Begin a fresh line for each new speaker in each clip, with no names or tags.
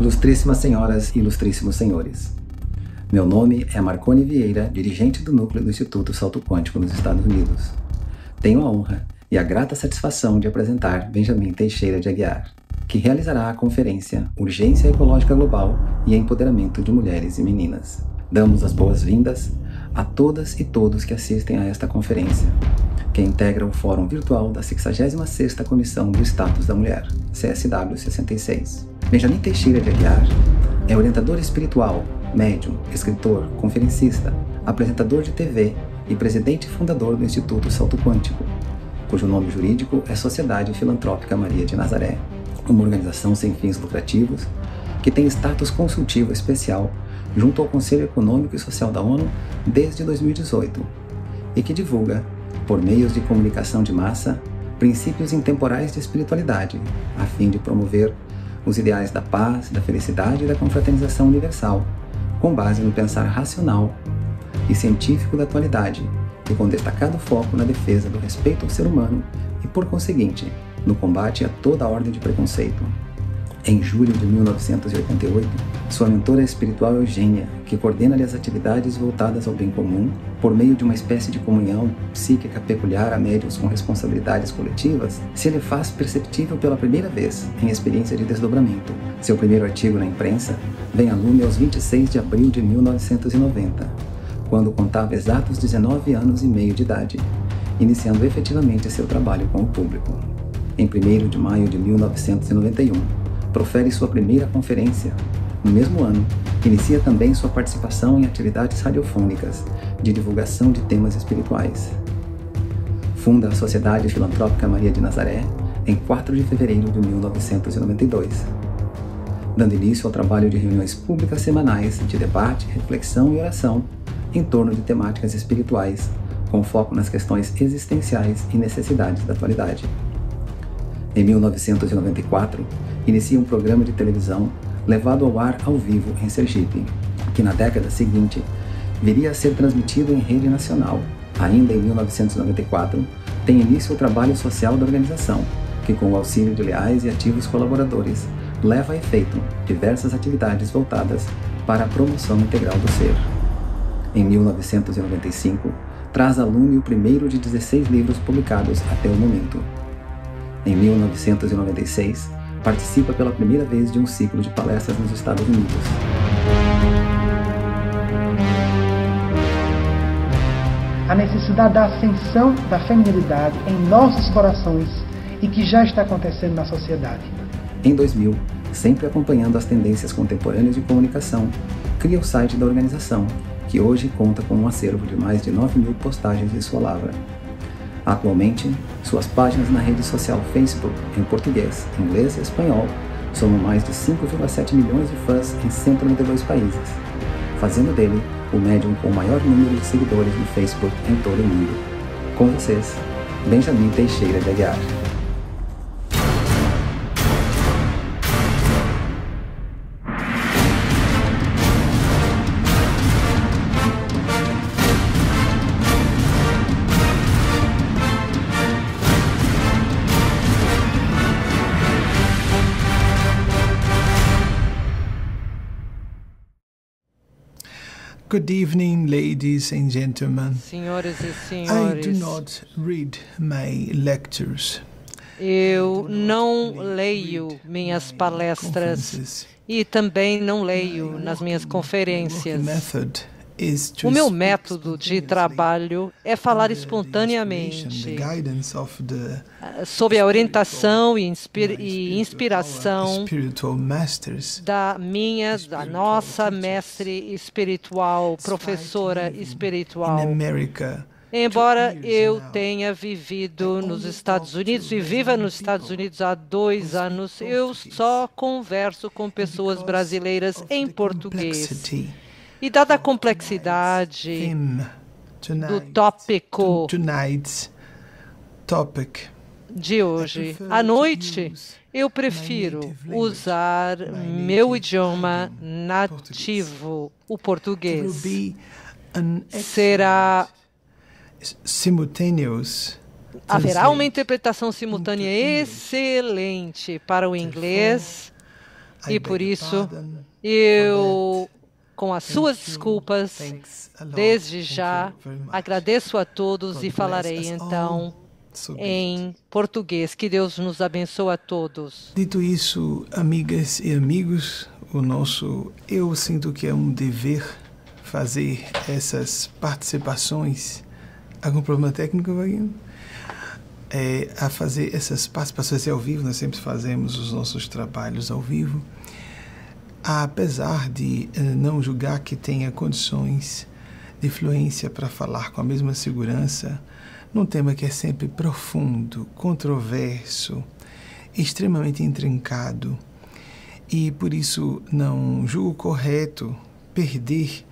Ilustríssimas senhoras e ilustríssimos senhores. Meu nome é Marcone Vieira, dirigente do núcleo do Instituto Salto Quântico nos Estados Unidos. Tenho a honra e a grata satisfação de apresentar Benjamin Teixeira de Aguiar, que realizará a conferência Urgência Ecológica Global e Empoderamento de Mulheres e Meninas. Damos as boas-vindas a todas e todos que assistem a esta conferência, que integra o Fórum Virtual da 66ª Comissão do Status da Mulher, CSW 66. Benjamin Teixeira de Aguiar é orientador espiritual, médium, escritor, conferencista, apresentador de TV e presidente fundador do Instituto Salto Quântico, cujo nome jurídico é Sociedade Filantrópica Maria de Nazaré, uma organização sem fins lucrativos que tem status consultivo especial junto ao Conselho Econômico e Social da ONU desde 2018 e que divulga, por meios de comunicação de massa, princípios intemporais de espiritualidade, a fim de promover os ideais da paz, da felicidade e da confraternização universal, com base no pensar racional e científico da atualidade e com destacado foco na defesa do respeito ao ser humano e, por conseguinte, no combate a toda a ordem de preconceito. Em julho de 1988, sua mentora espiritual Eugênia, que coordena-lhe as atividades voltadas ao bem comum, por meio de uma espécie de comunhão psíquica peculiar a médios com responsabilidades coletivas, se lhe faz perceptível pela primeira vez em experiência de desdobramento. Seu primeiro artigo na imprensa vem a lume aos 26 de abril de 1990, quando contava exatos 19 anos e meio de idade, iniciando efetivamente seu trabalho com o público. Em 1 de maio de 1991, profere sua primeira conferência. No mesmo ano, inicia também sua participação em atividades radiofônicas de divulgação de temas espirituais. Funda a Sociedade Filantrópica Maria de Nazaré em 4 de fevereiro de 1992, dando início ao trabalho de reuniões públicas semanais de debate, reflexão e oração em torno de temáticas espirituais, com foco nas questões existenciais e necessidades da atualidade. Em 1994, inicia um programa de televisão levado ao ar ao vivo em Sergipe, que na década seguinte viria a ser transmitido em rede nacional. Ainda em 1994, tem início o trabalho social da organização, que com o auxílio de leais e ativos colaboradores, leva a efeito diversas atividades voltadas para a promoção integral do ser. Em 1995, traz a lume o primeiro de 16 livros publicados até o momento. Em 1996, participa pela primeira vez de um ciclo de palestras nos Estados Unidos.
A necessidade da ascensão da feminilidade em nossos corações e que já está acontecendo na sociedade.
Em 2000, sempre acompanhando as tendências contemporâneas de comunicação, cria o site da organização, que hoje conta com um acervo de mais de 9 mil postagens de sua lavra. Atualmente, suas páginas na rede social Facebook, em português, inglês e espanhol, somam mais de 5,7 milhões de fãs em 192 países, fazendo dele o médium com o maior número de seguidores no Facebook em todo o mundo. Com vocês, Benjamin Teixeira de Aguiar.
Good evening, ladies and gentlemen.
Senhoras e senhores.
I do not read my lectures.
Eu não leio minhas palestras e também não leio nas minhas conferências. O meu método de trabalho é falar espontaneamente, ah, sob a orientação e, inspiração da minha, da nossa mestre espiritual, professora espiritual. Embora eu tenha vivido nos Estados Unidos e viva nos Estados Unidos há dois anos, eu só converso com pessoas brasileiras em português. E dada a complexidade do tópico de hoje, à noite, eu prefiro usar meu idioma nativo, o português. Será Haverá uma interpretação simultânea excelente para o inglês. E por isso, eu, com as suas desculpas, desde já, agradeço a todos e falarei então em português. Que Deus nos abençoe a todos.
Dito isso, amigas e amigos, o nosso eu sinto que é um dever fazer essas participações. Algum problema técnico, Vaguinho? É, a fazer essas participações ao vivo, nós sempre fazemos os nossos trabalhos ao vivo, apesar de eh, não julgar que tenha condições de fluência para falar com a mesma segurança num tema que é sempre profundo, controverso, extremamente intrincado, e por isso não julgo correto perder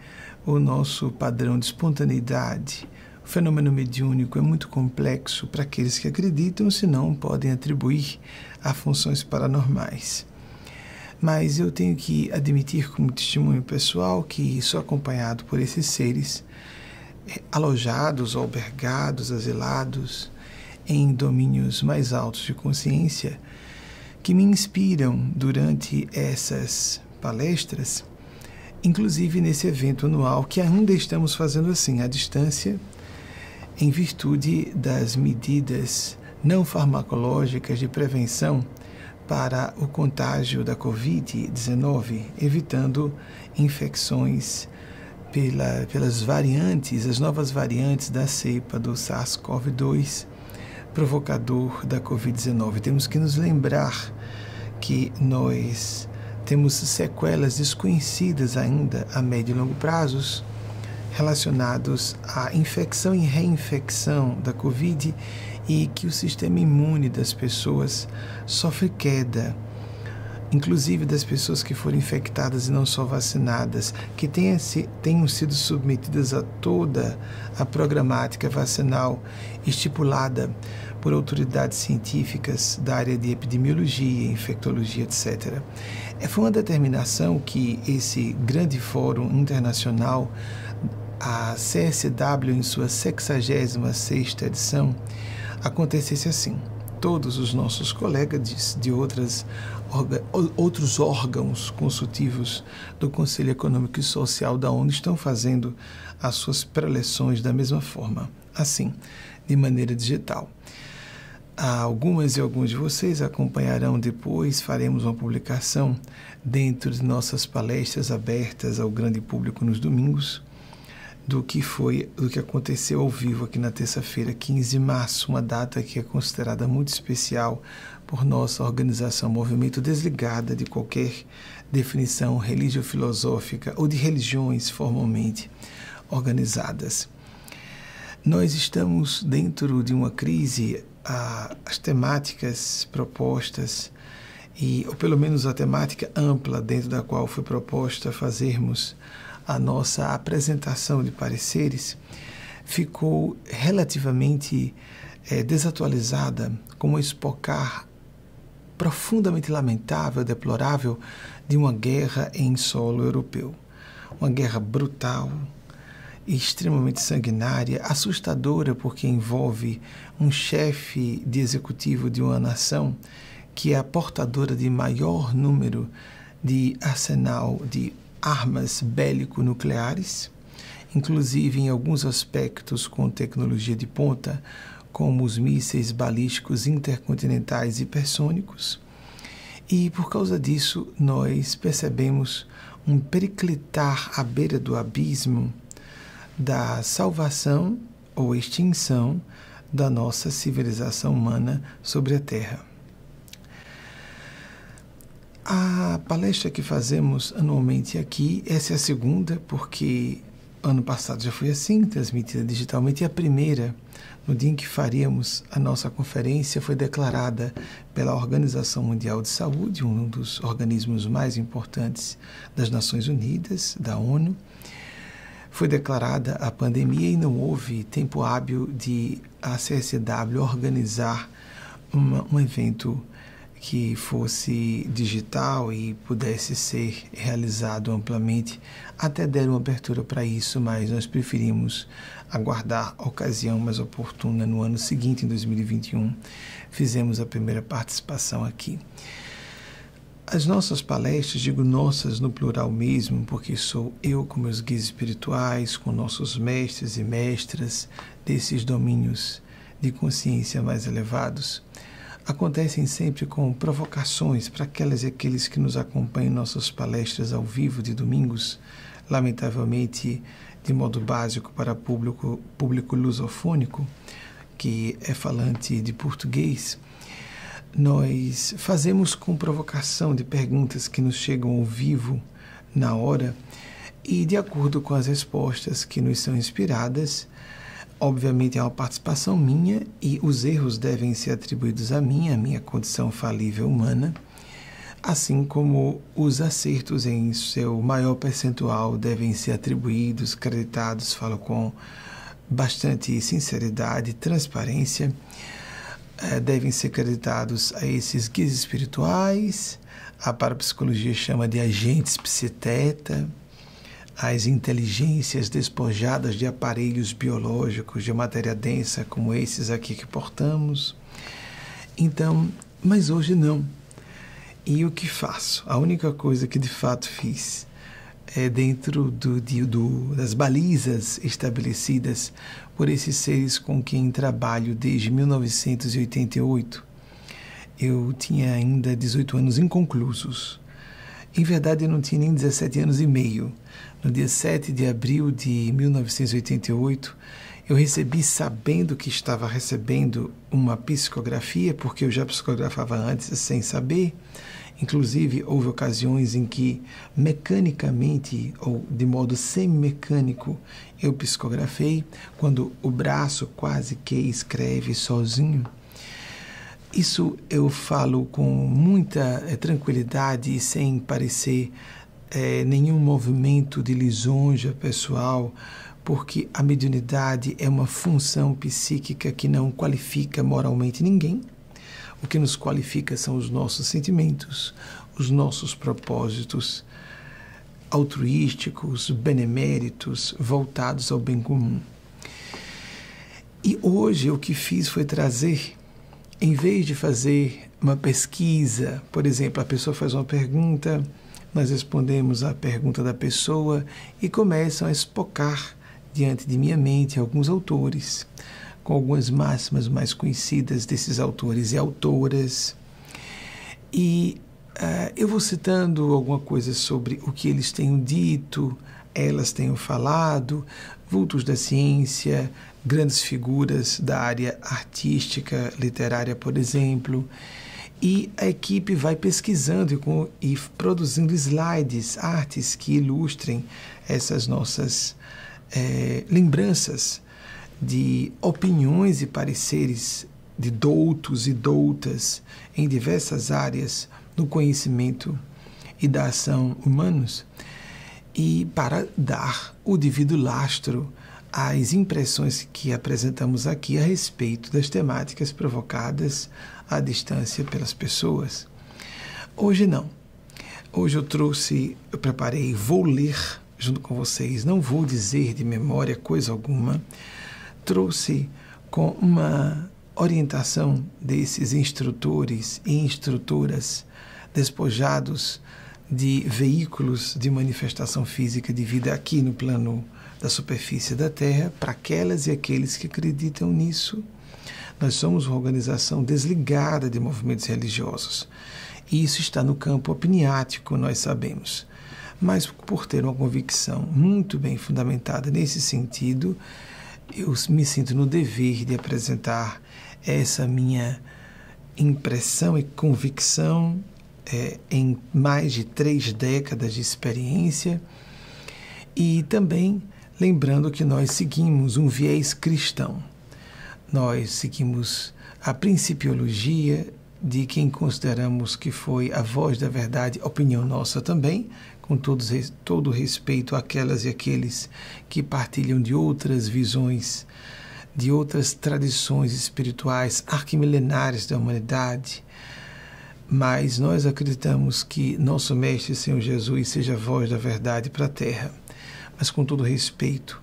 o nosso padrão de espontaneidade. O fenômeno mediúnico é muito complexo para aqueles que acreditam, senão podem atribuir a funções paranormais. Mas eu tenho que admitir, como testemunho pessoal, que sou acompanhado por esses seres alojados, albergados, asilados em domínios mais altos de consciência que me inspiram durante essas palestras, inclusive nesse evento anual que ainda estamos fazendo assim, à distância, em virtude das medidas não farmacológicas de prevenção para o contágio da Covid-19, evitando infecções pela, pelas variantes, as novas variantes da cepa do SARS-CoV-2, provocador da Covid-19. Temos que nos lembrar que nós temos sequelas desconhecidas ainda a médio e longo prazos relacionados à infecção e reinfecção da Covid e que o sistema imune das pessoas sofre queda inclusive das pessoas que foram infectadas e não só vacinadas, que tenham, tenham sido submetidas a toda a programática vacinal estipulada por autoridades científicas da área de epidemiologia, infectologia, etc. É, foi uma determinação que esse grande fórum internacional, a CSW, em sua 66ª edição, acontecesse assim todos os nossos colegas de, outras, orga, outros órgãos consultivos do Conselho Econômico e Social da ONU estão fazendo as suas preleções da mesma forma, assim, de maneira digital. Algumas e alguns de vocês acompanharão depois, faremos uma publicação dentro de nossas palestras abertas ao grande público nos domingos do que foi, do que aconteceu ao vivo aqui na terça-feira, 15 de março, uma data que é considerada muito especial por nossa organização Movimento Desligada de qualquer definição religio-filosófica ou de religiões formalmente organizadas. Nós estamos dentro de uma crise, as temáticas propostas e ou pelo menos a temática ampla dentro da qual foi proposta fazermos a nossa apresentação de pareceres ficou relativamente é, desatualizada, com um espocar profundamente lamentável, deplorável, de uma guerra em solo europeu. Uma guerra brutal, extremamente sanguinária, assustadora, porque envolve um chefe de executivo de uma nação que é a portadora de maior número de arsenal de armas bélico-nucleares, inclusive em alguns aspectos com tecnologia de ponta, como os mísseis balísticos intercontinentais hipersônicos. E por causa disso, nós percebemos um periclitar à beira do abismo da salvação ou extinção da nossa civilização humana sobre a Terra. A palestra que fazemos anualmente aqui, essa é a segunda, porque ano passado já foi assim, transmitida digitalmente, e a primeira, no dia em que faríamos a nossa conferência, foi declarada pela Organização Mundial de Saúde, um dos organismos mais importantes das Nações Unidas, da ONU. Foi declarada a pandemia e não houve tempo hábil de a CSW organizar uma, um evento que fosse digital e pudesse ser realizado amplamente, até deram abertura para isso, mas nós preferimos aguardar a ocasião mais oportuna no ano seguinte, em 2021. Fizemos a primeira participação aqui. as nossas palestras, digo nossas no plural mesmo, porque sou eu com meus guias espirituais, com nossos mestres e mestras desses domínios de consciência mais elevados, acontecem sempre com provocações para aquelas e aqueles que nos acompanham em nossas palestras ao vivo de domingos, lamentavelmente de modo básico para público, público lusofônico, que é falante de português. Nós fazemos com provocação de perguntas que nos chegam ao vivo, na hora, e de acordo com as respostas que nos são inspiradas, obviamente é uma participação minha e os erros devem ser atribuídos a mim, a minha condição falível humana, assim como os acertos em seu maior percentual devem ser atribuídos, creditados, falo com bastante sinceridade e transparência é, devem ser creditados a esses guias espirituais, a parapsicologia chama de agentes psiteta, as inteligências despojadas de aparelhos biológicos de matéria densa como esses aqui que portamos. Então, mas hoje não. E o que faço? A única coisa que de fato fiz é dentro do, do, das balizas estabelecidas por esses seres com quem trabalho desde 1988. Eu tinha ainda 18 anos inconclusos. Em verdade, eu não tinha nem 17 anos e meio. No dia 7 de abril de 1988, eu recebi, sabendo que estava recebendo uma psicografia, porque eu já psicografava antes sem saber, Inclusive, houve ocasiões em que, mecanicamente ou de modo semi-mecânico, eu psicografei, quando o braço quase que escreve sozinho. Isso eu falo com muita é, tranquilidade e sem parecer é, nenhum movimento de lisonja pessoal, porque a mediunidade é uma função psíquica que não qualifica moralmente ninguém o que nos qualifica são os nossos sentimentos, os nossos propósitos altruísticos, beneméritos, voltados ao bem comum. E hoje o que fiz foi trazer, em vez de fazer uma pesquisa, por exemplo, a pessoa faz uma pergunta, nós respondemos a pergunta da pessoa e começam a espocar diante de minha mente alguns autores com algumas máximas mais conhecidas desses autores e autoras. E uh, eu vou citando alguma coisa sobre o que eles tenham dito, elas tenham falado, vultos da ciência, grandes figuras da área artística, literária, por exemplo. E a equipe vai pesquisando e, com, e produzindo slides, artes que ilustrem essas nossas é, lembranças de opiniões e pareceres de doutos e doutas em diversas áreas do conhecimento e da ação humanos, e para dar o devido lastro às impressões que apresentamos aqui a respeito das temáticas provocadas à distância pelas pessoas. Hoje não. Hoje eu trouxe, eu preparei, vou ler junto com vocês, não vou dizer de memória coisa alguma, trouxe com uma orientação desses instrutores e instrutoras despojados de veículos de manifestação física de vida aqui no plano da superfície da Terra, para aquelas e aqueles que acreditam nisso. Nós somos uma organização desligada de movimentos religiosos. E isso está no campo opiniático, nós sabemos. Mas por ter uma convicção muito bem fundamentada nesse sentido, eu me sinto no dever de apresentar essa minha impressão e convicção é, em mais de três décadas de experiência e também lembrando que nós seguimos um viés cristão. Nós seguimos a principiologia de quem consideramos que foi a voz da verdade, opinião nossa também, com todos, todo respeito àquelas e aqueles que partilham de outras visões, de outras tradições espirituais arquimilenares da humanidade. Mas nós acreditamos que nosso Mestre Senhor Jesus seja a voz da verdade para a terra. Mas com todo respeito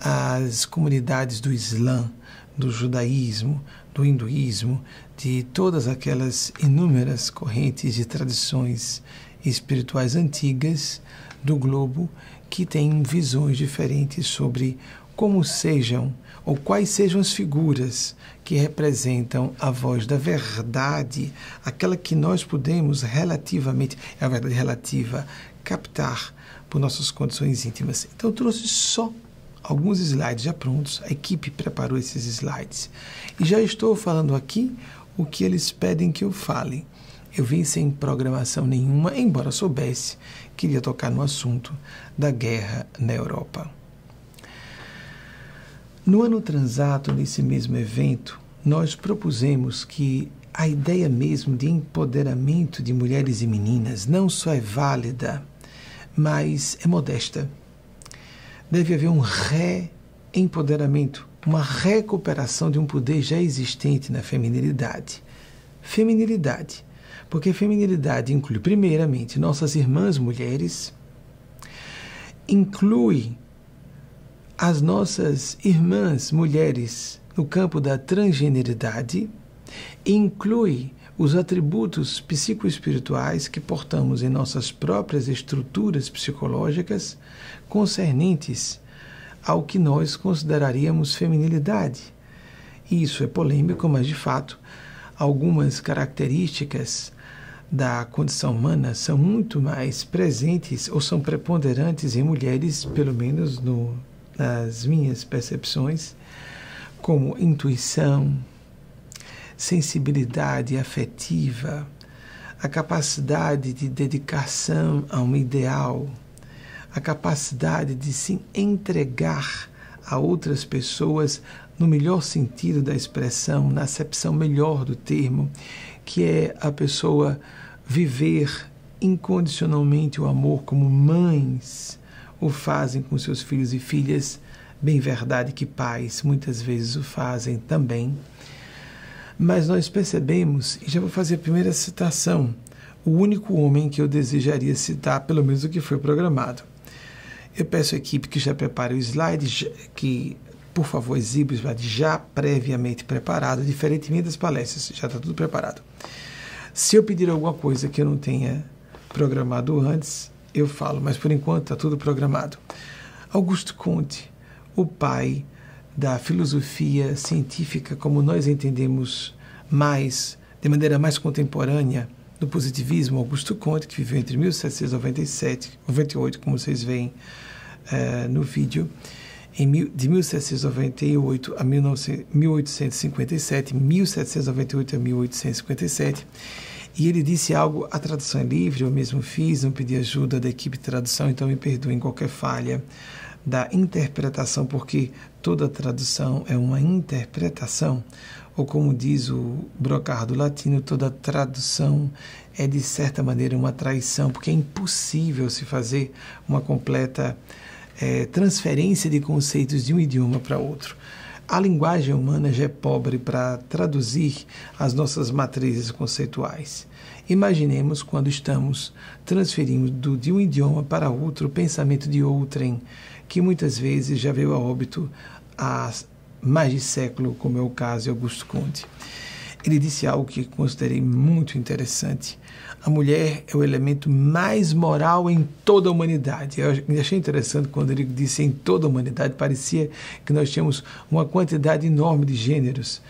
às comunidades do Islã, do judaísmo, do hinduísmo, de todas aquelas inúmeras correntes de tradições espirituais antigas do globo que têm visões diferentes sobre como sejam ou quais sejam as figuras que representam a voz da verdade, aquela que nós podemos relativamente, é a verdade relativa, captar por nossas condições íntimas. Então eu trouxe só alguns slides já prontos, a equipe preparou esses slides. E já estou falando aqui o que eles pedem que eu fale. Eu vim sem programação nenhuma, embora soubesse que iria tocar no assunto da guerra na Europa. No ano transato, nesse mesmo evento, nós propusemos que a ideia mesmo de empoderamento de mulheres e meninas não só é válida, mas é modesta. Deve haver um reempoderamento, uma recuperação de um poder já existente na feminilidade. Feminilidade. Porque feminilidade inclui, primeiramente, nossas irmãs mulheres, inclui as nossas irmãs mulheres no campo da transgeneridade inclui os atributos psicoespirituais que portamos em nossas próprias estruturas psicológicas concernentes ao que nós consideraríamos feminilidade. E isso é polêmico, mas de fato, algumas características da condição humana são muito mais presentes ou são preponderantes em mulheres, pelo menos no, nas minhas percepções, como intuição, sensibilidade afetiva, a capacidade de dedicação a um ideal, a capacidade de se entregar a outras pessoas no melhor sentido da expressão, na acepção melhor do termo, que é a pessoa viver incondicionalmente o amor como mães, o fazem com seus filhos e filhas, bem verdade que pais muitas vezes o fazem também. Mas nós percebemos, e já vou fazer a primeira citação, o único homem que eu desejaria citar, pelo menos o que foi programado. Eu peço à equipe que já prepare o slide, que, por favor, exiba o slide já previamente preparado, diferentemente das palestras, já está tudo preparado. Se eu pedir alguma coisa que eu não tenha programado antes, eu falo, mas por enquanto está tudo programado. Augusto Conte, o pai da filosofia científica como nós entendemos mais, de maneira mais contemporânea, do positivismo, Augusto Conte, que viveu entre 1797 e 98, como vocês veem uh, no vídeo, em, de 1798 a 1857, 1798 a 1857 e ele disse algo, a tradução é livre, eu mesmo fiz, não pedi ajuda da equipe de tradução, então me perdoem qualquer falha da interpretação, porque toda tradução é uma interpretação, ou como diz o brocardo latino, toda tradução é de certa maneira uma traição, porque é impossível se fazer uma completa é, transferência de conceitos de um idioma para outro. A linguagem humana já é pobre para traduzir as nossas matrizes conceituais. Imaginemos quando estamos transferindo de um idioma para outro o pensamento de outrem, que muitas vezes já veio a óbito há mais de século, como é o caso de Augusto Conte. Ele disse algo que considerei muito interessante a mulher é o elemento mais moral em toda a humanidade. Eu achei interessante quando ele disse em toda a humanidade, parecia que nós tínhamos uma quantidade enorme de gêneros.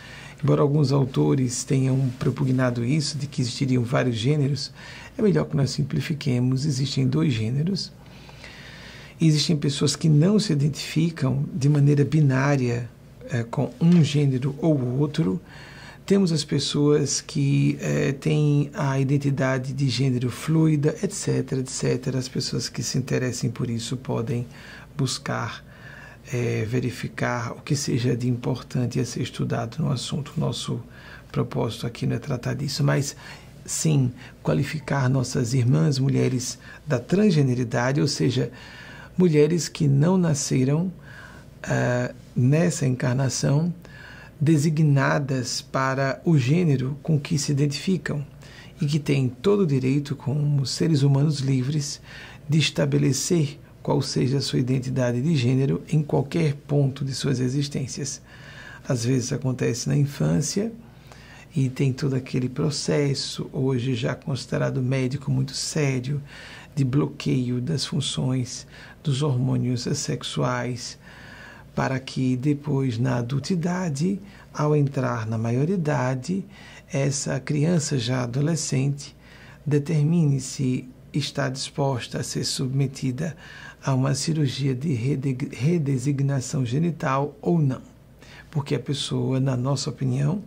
Embora alguns autores tenham propugnado isso, de que existiriam vários gêneros, é melhor que nós simplifiquemos. Existem dois gêneros. Existem pessoas que não se identificam de maneira binária é, com um gênero ou outro temos as pessoas que é, têm a identidade de gênero fluida, etc, etc. As pessoas que se interessem por isso podem buscar é, verificar o que seja de importante a ser estudado no assunto. Nosso propósito aqui não é tratar disso, mas sim qualificar nossas irmãs mulheres da transgeneridade, ou seja, mulheres que não nasceram uh, nessa encarnação designadas para o gênero com que se identificam e que têm todo o direito, como seres humanos livres, de estabelecer qual seja a sua identidade de gênero em qualquer ponto de suas existências. às vezes acontece na infância e tem todo aquele processo, hoje já considerado médico muito sério, de bloqueio das funções dos hormônios sexuais, para que depois, na adultidade, ao entrar na maioridade, essa criança já adolescente determine se está disposta a ser submetida a uma cirurgia de redesignação genital ou não. Porque a pessoa, na nossa opinião,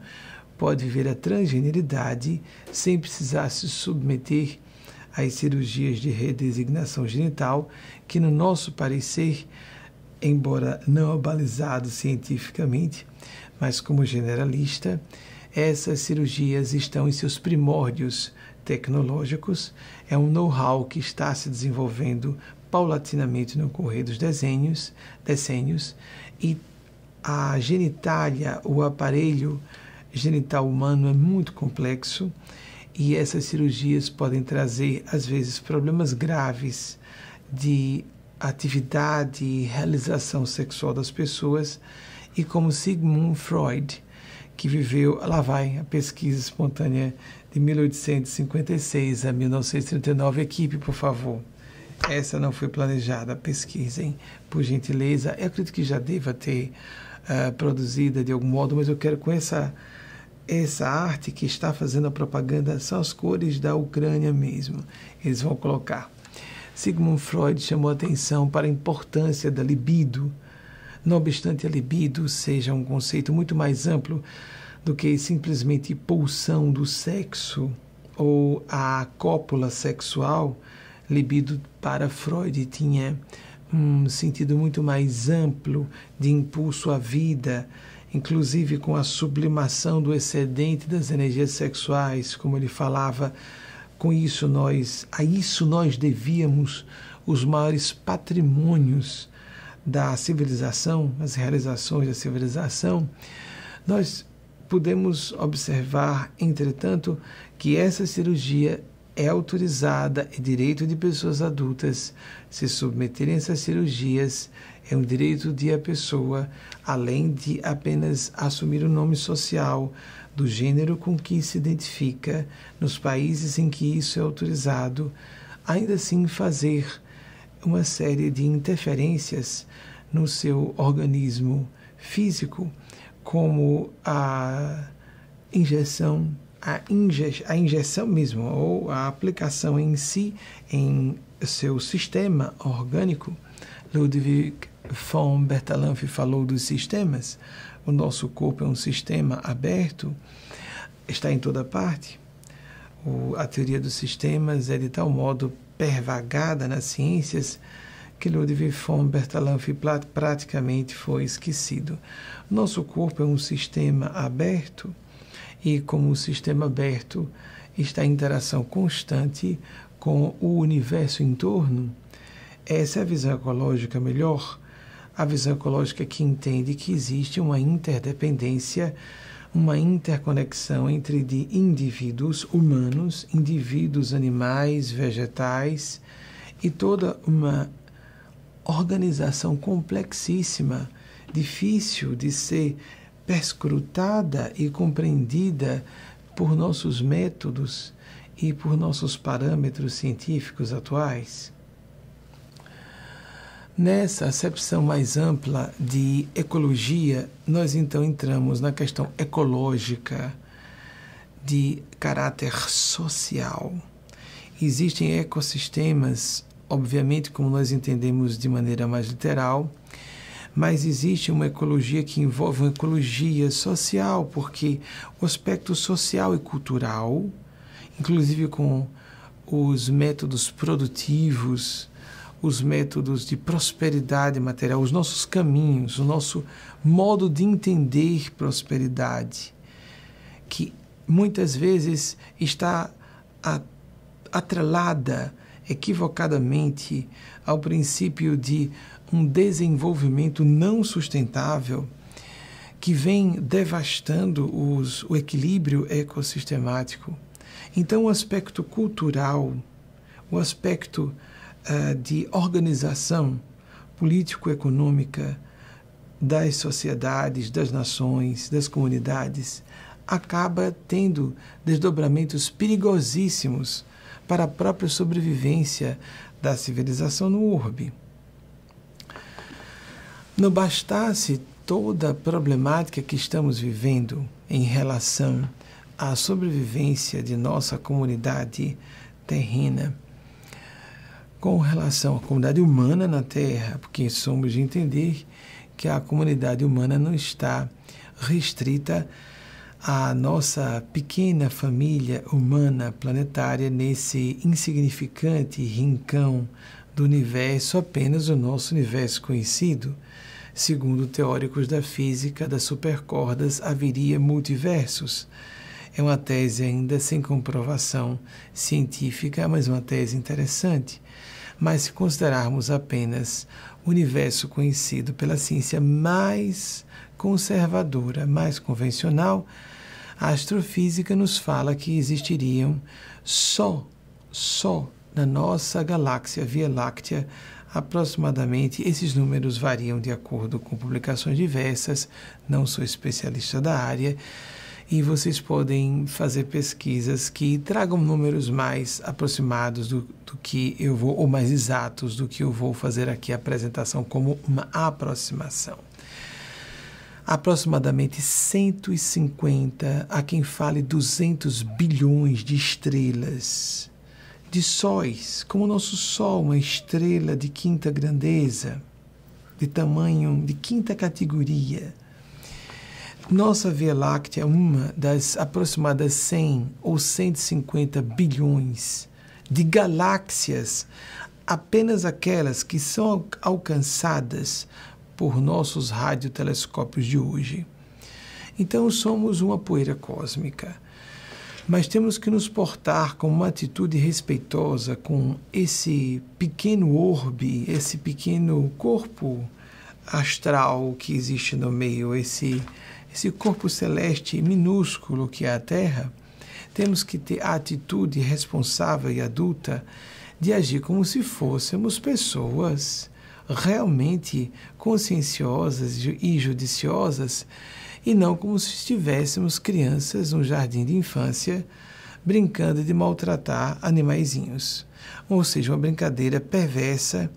pode viver a transgeneridade sem precisar se submeter às cirurgias de redesignação genital, que, no nosso parecer, embora não abalizado cientificamente, mas como generalista, essas cirurgias estão em seus primórdios tecnológicos, é um know-how que está se desenvolvendo paulatinamente no correr dos desenhos, decênios, e a genitália, o aparelho genital humano é muito complexo e essas cirurgias podem trazer, às vezes, problemas graves de atividade e realização sexual das pessoas. E como Sigmund Freud, que viveu, lá vai a pesquisa espontânea de 1856 a 1939, equipe, por favor. Essa não foi planejada, pesquisem, por gentileza. Eu acredito que já deva ter uh, produzida de algum modo, mas eu quero com essa essa arte que está fazendo a propaganda são as cores da Ucrânia mesmo. Eles vão colocar. Sigmund Freud chamou atenção para a importância da libido. Não obstante a libido seja um conceito muito mais amplo do que simplesmente pulsão do sexo ou a cópula sexual, libido para Freud tinha um sentido muito mais amplo de impulso à vida, inclusive com a sublimação do excedente das energias sexuais, como ele falava, com isso nós, a isso nós devíamos os maiores patrimônios da civilização, as realizações da civilização. Nós podemos observar, entretanto, que essa cirurgia é autorizada, é direito de pessoas adultas se submeterem a essas cirurgias, é um direito de a pessoa, além de apenas assumir o nome social do gênero com que se identifica nos países em que isso é autorizado, ainda assim fazer uma série de interferências no seu organismo físico, como a injeção a, inje a injeção mesmo, ou a aplicação em si, em seu sistema orgânico. Ludwig von Bertalanffy falou dos sistemas. O nosso corpo é um sistema aberto, está em toda parte. O, a teoria dos sistemas é de tal modo pervagada nas ciências que Ludwig von Bertalanffy praticamente foi esquecido. Nosso corpo é um sistema aberto e como o sistema aberto está em interação constante com o universo em torno, essa é a visão ecológica melhor, a visão ecológica que entende que existe uma interdependência, uma interconexão entre indivíduos humanos, indivíduos animais, vegetais e toda uma organização complexíssima, difícil de ser perscrutada e compreendida por nossos métodos e por nossos parâmetros científicos atuais. Nessa acepção mais ampla de ecologia, nós então entramos na questão ecológica de caráter social. Existem ecossistemas, obviamente, como nós entendemos de maneira mais literal, mas existe uma ecologia que envolve uma ecologia social, porque o aspecto social e cultural, inclusive com os métodos produtivos, os métodos de prosperidade material, os nossos caminhos, o nosso modo de entender prosperidade, que muitas vezes está atrelada equivocadamente ao princípio de um desenvolvimento não sustentável que vem devastando os, o equilíbrio ecossistemático. Então, o aspecto cultural, o aspecto uh, de organização político-econômica das sociedades, das nações, das comunidades, acaba tendo desdobramentos perigosíssimos para a própria sobrevivência da civilização no urbe. Não bastasse toda a problemática que estamos vivendo em relação à sobrevivência de nossa comunidade terrena, com relação à comunidade humana na Terra, porque somos de entender que a comunidade humana não está restrita à nossa pequena família humana planetária nesse insignificante rincão do universo, apenas o nosso universo conhecido. Segundo teóricos da física das supercordas, haveria multiversos. É uma tese ainda sem comprovação científica, mas uma tese interessante. Mas se considerarmos apenas universo conhecido pela ciência mais conservadora, mais convencional, a astrofísica nos fala que existiriam só, só na nossa galáxia Via Láctea, aproximadamente, esses números variam de acordo com publicações diversas, não sou especialista da área, e vocês podem fazer pesquisas que tragam números mais aproximados do, do, que eu vou, ou mais exatos do que eu vou fazer aqui a apresentação como uma aproximação. Aproximadamente 150, a quem fale 200 bilhões de estrelas, de sóis, como o nosso Sol, uma estrela de quinta grandeza, de tamanho de quinta categoria nossa Via Láctea é uma das aproximadas 100 ou 150 bilhões de galáxias, apenas aquelas que são alcançadas por nossos radiotelescópios de hoje. Então somos uma poeira cósmica. Mas temos que nos portar com uma atitude respeitosa com esse pequeno orbe, esse pequeno corpo astral que existe no meio, esse esse corpo celeste minúsculo que é a Terra, temos que ter a atitude responsável e adulta de agir como se fôssemos pessoas realmente conscienciosas e judiciosas e não como se estivéssemos crianças no jardim de infância brincando de maltratar animaizinhos. Ou seja, uma brincadeira perversa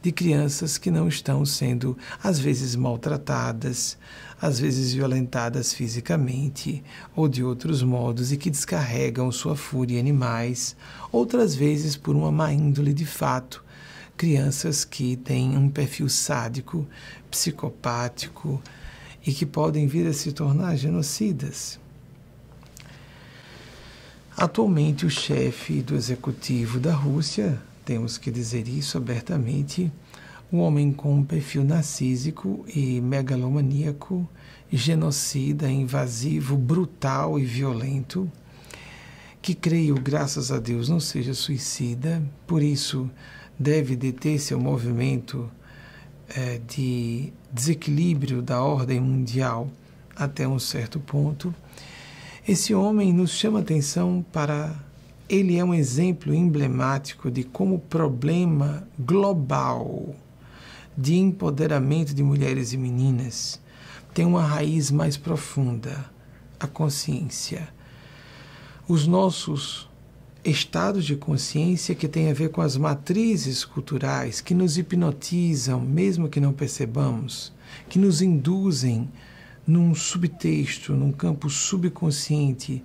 de crianças que não estão sendo, às vezes, maltratadas, às vezes violentadas fisicamente ou de outros modos e que descarregam sua fúria em animais, outras vezes por uma má índole de fato, crianças que têm um perfil sádico, psicopático e que podem vir a se tornar genocidas. Atualmente, o chefe do executivo da Rússia, temos que dizer isso abertamente, um homem com um perfil narcísico e megalomaníaco, genocida, invasivo, brutal e violento, que creio, graças a Deus, não seja suicida, por isso deve deter seu movimento é, de desequilíbrio da ordem mundial até um certo ponto. Esse homem nos chama atenção para. Ele é um exemplo emblemático de como o problema global de empoderamento de mulheres e meninas tem uma raiz mais profunda, a consciência. Os nossos estados de consciência que têm a ver com as matrizes culturais que nos hipnotizam, mesmo que não percebamos, que nos induzem num subtexto, num campo subconsciente,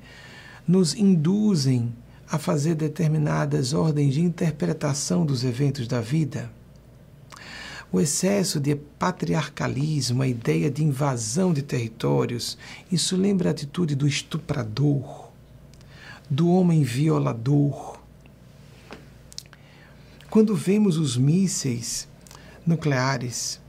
nos induzem a fazer determinadas ordens de interpretação dos eventos da vida o excesso de patriarcalismo, a ideia de invasão de territórios, isso lembra a atitude do estuprador, do homem violador. Quando vemos os mísseis nucleares,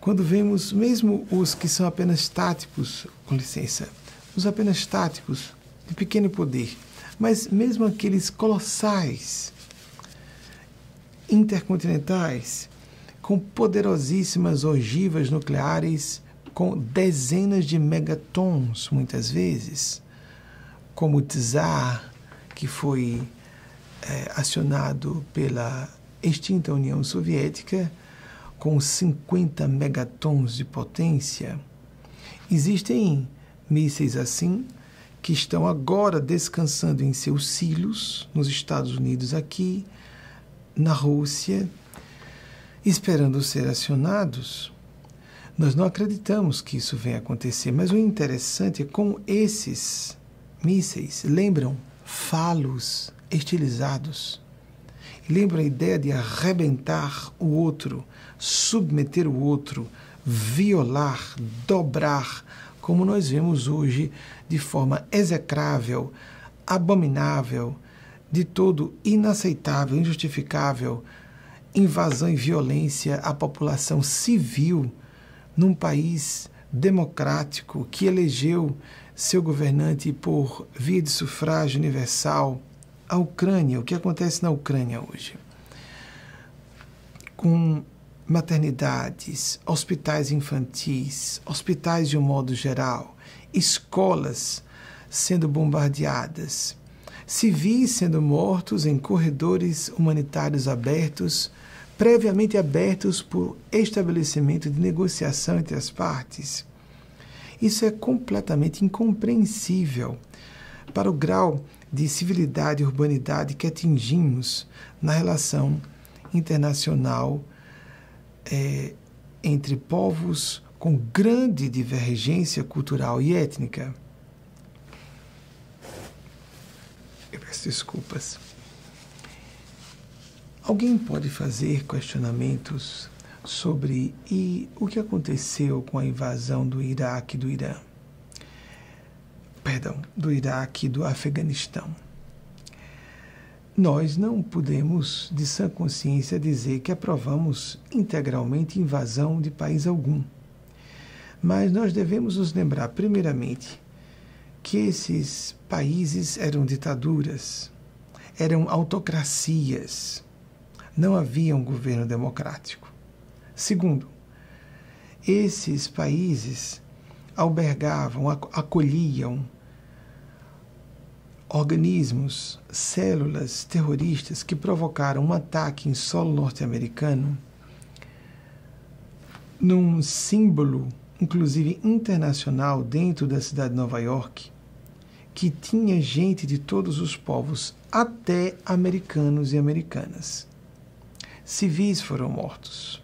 quando vemos mesmo os que são apenas táticos, com licença, os apenas táticos, de pequeno poder, mas mesmo aqueles colossais, intercontinentais, com poderosíssimas ogivas nucleares com dezenas de megatons, muitas vezes, como o Tsar, que foi é, acionado pela extinta União Soviética, com 50 megatons de potência. Existem mísseis assim que estão agora descansando em seus silos nos Estados Unidos aqui, na Rússia, esperando ser acionados. Nós não acreditamos que isso venha acontecer, mas o interessante é como esses mísseis lembram falos estilizados. Lembram a ideia de arrebentar o outro, submeter o outro, violar, dobrar, como nós vemos hoje de forma execrável, abominável, de todo inaceitável, injustificável, invasão e violência à população civil num país democrático que elegeu seu governante por via de sufrágio universal, a Ucrânia, o que acontece na Ucrânia hoje? Com maternidades, hospitais infantis, hospitais de um modo geral, escolas sendo bombardeadas, civis sendo mortos em corredores humanitários abertos, previamente abertos por estabelecimento de negociação entre as partes. Isso é completamente incompreensível para o grau de civilidade e urbanidade que atingimos na relação internacional é, entre povos com grande divergência cultural e étnica. Eu peço desculpas. Alguém pode fazer questionamentos sobre e o que aconteceu com a invasão do Iraque do Irã? Perdão, do Iraque e do Afeganistão nós não podemos, de sã consciência, dizer que aprovamos integralmente invasão de país algum. Mas nós devemos nos lembrar, primeiramente, que esses países eram ditaduras, eram autocracias, não havia um governo democrático. Segundo, esses países albergavam, acolhiam organismos, células terroristas que provocaram um ataque em solo norte-americano, num símbolo, inclusive internacional, dentro da cidade de Nova York, que tinha gente de todos os povos, até americanos e americanas. Civis foram mortos.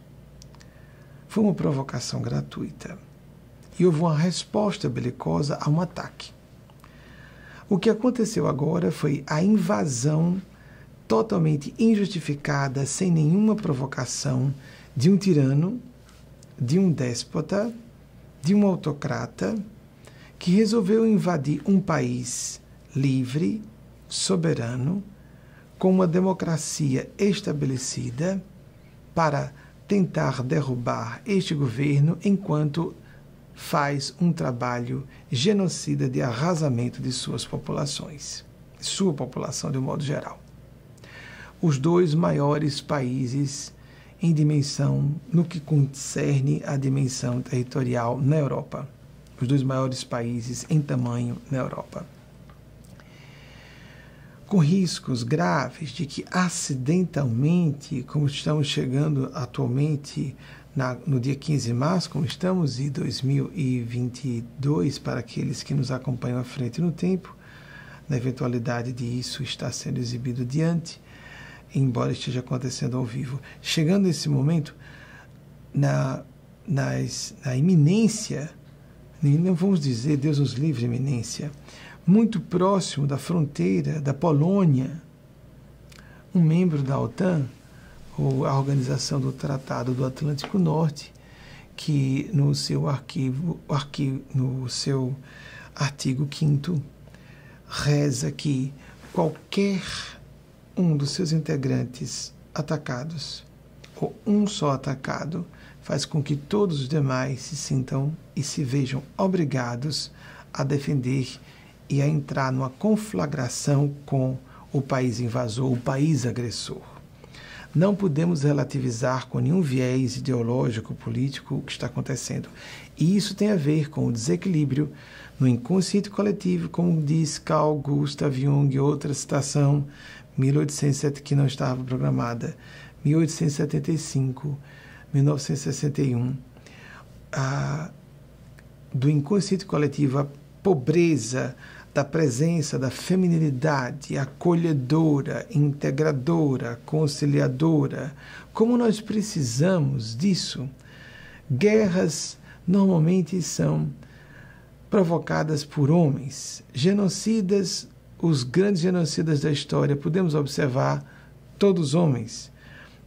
Foi uma provocação gratuita. E houve uma resposta belicosa a um ataque. O que aconteceu agora foi a invasão totalmente injustificada, sem nenhuma provocação, de um tirano, de um déspota, de um autocrata, que resolveu invadir um país livre, soberano, com uma democracia estabelecida, para tentar derrubar este governo enquanto faz um trabalho genocida de arrasamento de suas populações, sua população de um modo geral. Os dois maiores países em dimensão, no que concerne a dimensão territorial na Europa. Os dois maiores países em tamanho na Europa. Com riscos graves de que acidentalmente, como estamos chegando atualmente na, no dia 15 de março, como estamos, e 2022, para aqueles que nos acompanham à frente no tempo, na eventualidade de isso estar sendo exibido diante, embora esteja acontecendo ao vivo. Chegando nesse momento, na, nas, na iminência, não vamos dizer Deus nos livre iminência, muito próximo da fronteira da Polônia, um membro da OTAN, a Organização do Tratado do Atlântico Norte, que no seu arquivo, arquivo no seu artigo 5 reza que qualquer um dos seus integrantes atacados ou um só atacado faz com que todos os demais se sintam e se vejam obrigados a defender e a entrar numa conflagração com o país invasor, o país agressor. Não podemos relativizar com nenhum viés ideológico, político o que está acontecendo. E isso tem a ver com o desequilíbrio no inconsciente coletivo, como diz Carl Gustav Jung, outra citação, 1807 que não estava programada, 1875, 1961, a, do inconsciente coletivo, a pobreza da presença da feminilidade acolhedora, integradora, conciliadora, como nós precisamos disso. Guerras normalmente são provocadas por homens. Genocidas, os grandes genocidas da história, podemos observar todos homens.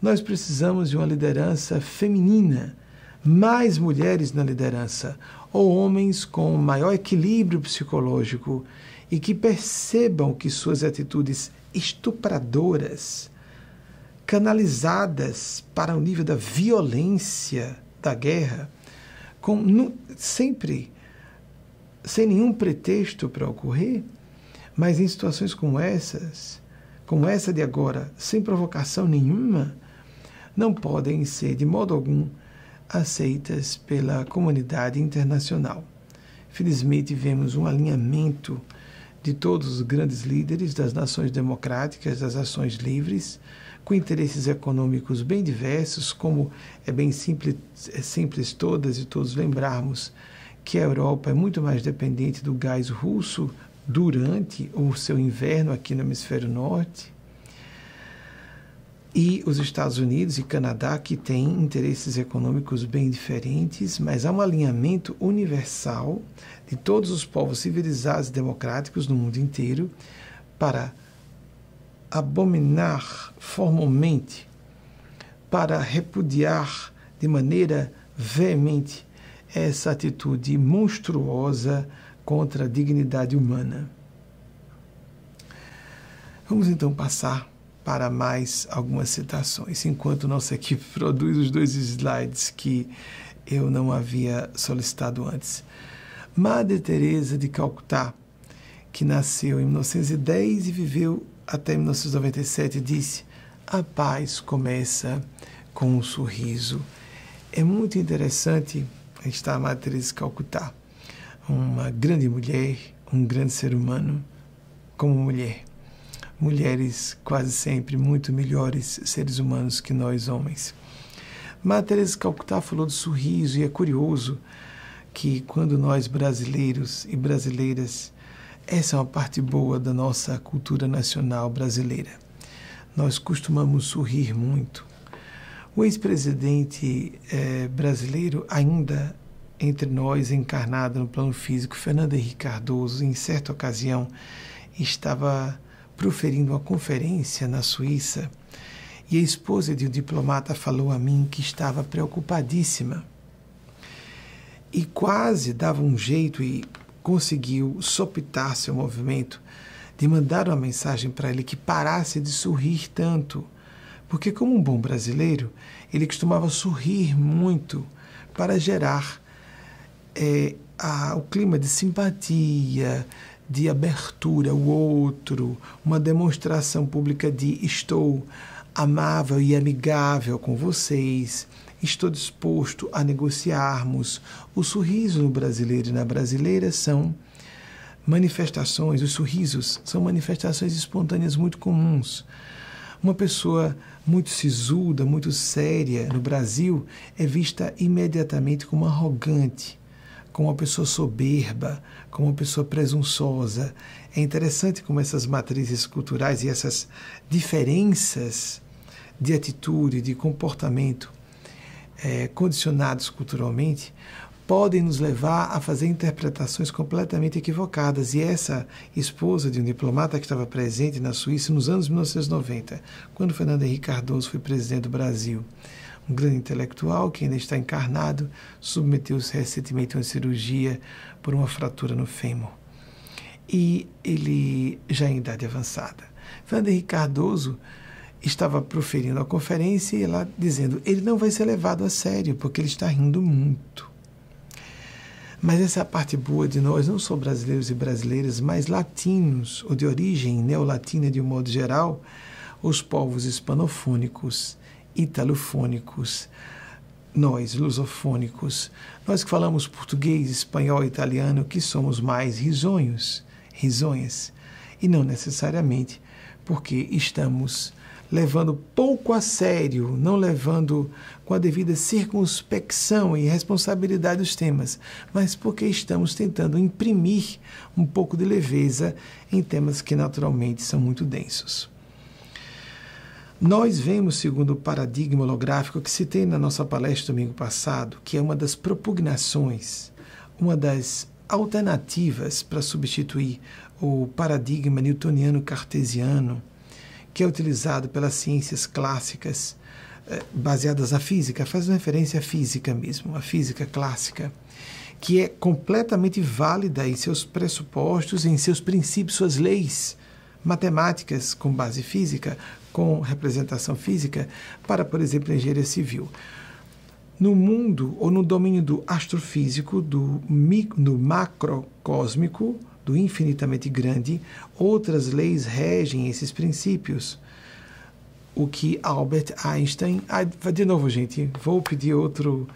Nós precisamos de uma liderança feminina, mais mulheres na liderança, ou homens com maior equilíbrio psicológico e que percebam que suas atitudes estupradoras, canalizadas para o nível da violência da guerra, com, no, sempre sem nenhum pretexto para ocorrer, mas em situações como essas, como essa de agora, sem provocação nenhuma, não podem ser de modo algum aceitas pela comunidade internacional. Felizmente, vemos um alinhamento de todos os grandes líderes das nações democráticas, das ações livres, com interesses econômicos bem diversos, como é bem simples, é simples todas e todos lembrarmos que a Europa é muito mais dependente do gás russo durante o seu inverno aqui no hemisfério norte, e os Estados Unidos e Canadá, que têm interesses econômicos bem diferentes, mas há um alinhamento universal de todos os povos civilizados e democráticos no mundo inteiro para abominar formalmente, para repudiar de maneira veemente essa atitude monstruosa contra a dignidade humana. Vamos então passar para mais algumas citações, enquanto nossa equipe produz os dois slides que eu não havia solicitado antes. Madre Teresa de Calcutá, que nasceu em 1910 e viveu até 1997, disse: "A paz começa com um sorriso". É muito interessante estar a Madre Teresa de Calcutá, uma grande mulher, um grande ser humano como mulher mulheres quase sempre muito melhores seres humanos que nós homens. Teresa Calcutá falou do sorriso e é curioso que quando nós brasileiros e brasileiras, essa é uma parte boa da nossa cultura nacional brasileira. Nós costumamos sorrir muito. O ex-presidente eh, brasileiro, ainda entre nós, encarnado no plano físico, Fernando Henrique Cardoso, em certa ocasião, estava proferindo uma conferência na Suíça e a esposa de um diplomata falou a mim que estava preocupadíssima e quase dava um jeito e conseguiu sopitar seu movimento de mandar uma mensagem para ele que parasse de sorrir tanto, porque como um bom brasileiro ele costumava sorrir muito para gerar é, a, o clima de simpatia, de abertura ao outro, uma demonstração pública de estou amável e amigável com vocês, estou disposto a negociarmos. O sorriso no brasileiro e na brasileira são manifestações, os sorrisos são manifestações espontâneas muito comuns. Uma pessoa muito sisuda, muito séria no Brasil é vista imediatamente como arrogante como uma pessoa soberba, como uma pessoa presunçosa. É interessante como essas matrizes culturais e essas diferenças de atitude, de comportamento é, condicionados culturalmente podem nos levar a fazer interpretações completamente equivocadas. E essa esposa de um diplomata que estava presente na Suíça nos anos 1990, quando Fernando Henrique Cardoso foi presidente do Brasil, um grande intelectual que ainda está encarnado, submeteu-se recentemente a uma cirurgia por uma fratura no fêmur. E ele já em idade avançada. Fernando Cardoso estava proferindo a conferência e ela dizendo: ele não vai ser levado a sério porque ele está rindo muito. Mas essa é a parte boa de nós, não só brasileiros e brasileiras, mas latinos, ou de origem neolatina de um modo geral, os povos hispanofônicos italofônicos, nós, lusofônicos, nós que falamos português, espanhol italiano, que somos mais risonhos, risonhas, e não necessariamente porque estamos levando pouco a sério, não levando com a devida circunspecção e responsabilidade os temas, mas porque estamos tentando imprimir um pouco de leveza em temas que naturalmente são muito densos. Nós vemos, segundo o paradigma holográfico que citei na nossa palestra domingo passado, que é uma das propugnações, uma das alternativas para substituir o paradigma newtoniano cartesiano que é utilizado pelas ciências clássicas eh, baseadas na física, faz referência à física mesmo, à física clássica, que é completamente válida em seus pressupostos, em seus princípios, suas leis matemáticas com base física, com representação física, para, por exemplo, a engenharia civil. No mundo ou no domínio do astrofísico, do, do macrocósmico, do infinitamente grande, outras leis regem esses princípios. O que Albert Einstein. Ah, de novo, gente, vou pedir outro.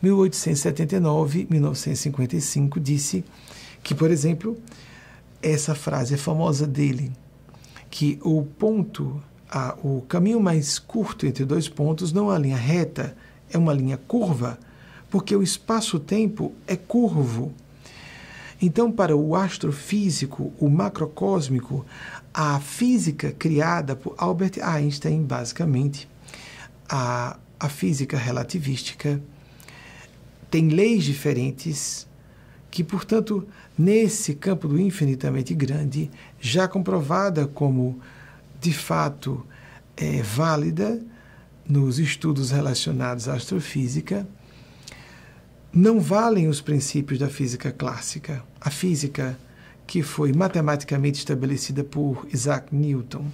1879, 1955, disse que, por exemplo, essa frase é famosa dele, que o ponto, a, o caminho mais curto entre dois pontos não é uma linha reta, é uma linha curva, porque o espaço-tempo é curvo. Então, para o astrofísico, o macrocósmico, a física criada por Albert Einstein, basicamente, a, a física relativística, tem leis diferentes que, portanto, nesse campo do infinitamente grande, já comprovada como de fato é, válida nos estudos relacionados à astrofísica, não valem os princípios da física clássica, a física que foi matematicamente estabelecida por Isaac Newton,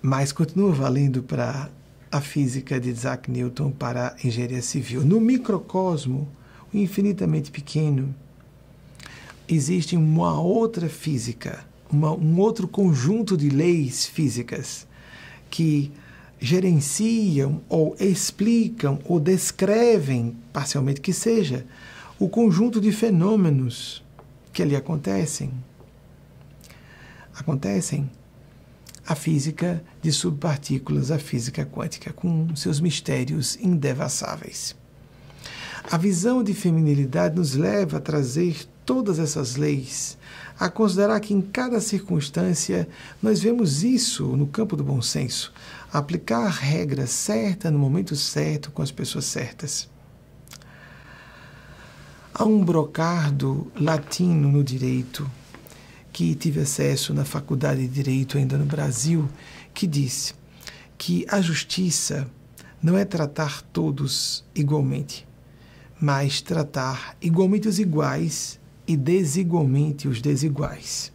mas continua valendo para a física de Isaac Newton para a engenharia civil. No microcosmo, infinitamente pequeno, existe uma outra física, uma, um outro conjunto de leis físicas que gerenciam ou explicam ou descrevem, parcialmente que seja, o conjunto de fenômenos que ali acontecem. Acontecem a física de subpartículas, a física quântica, com seus mistérios indevassáveis. A visão de feminilidade nos leva a trazer todas essas leis, a considerar que em cada circunstância nós vemos isso no campo do bom senso, aplicar a regra certa no momento certo com as pessoas certas. Há um brocardo latino no direito que tive acesso na faculdade de direito ainda no Brasil, que disse que a justiça não é tratar todos igualmente, mas tratar igualmente os iguais e desigualmente os desiguais.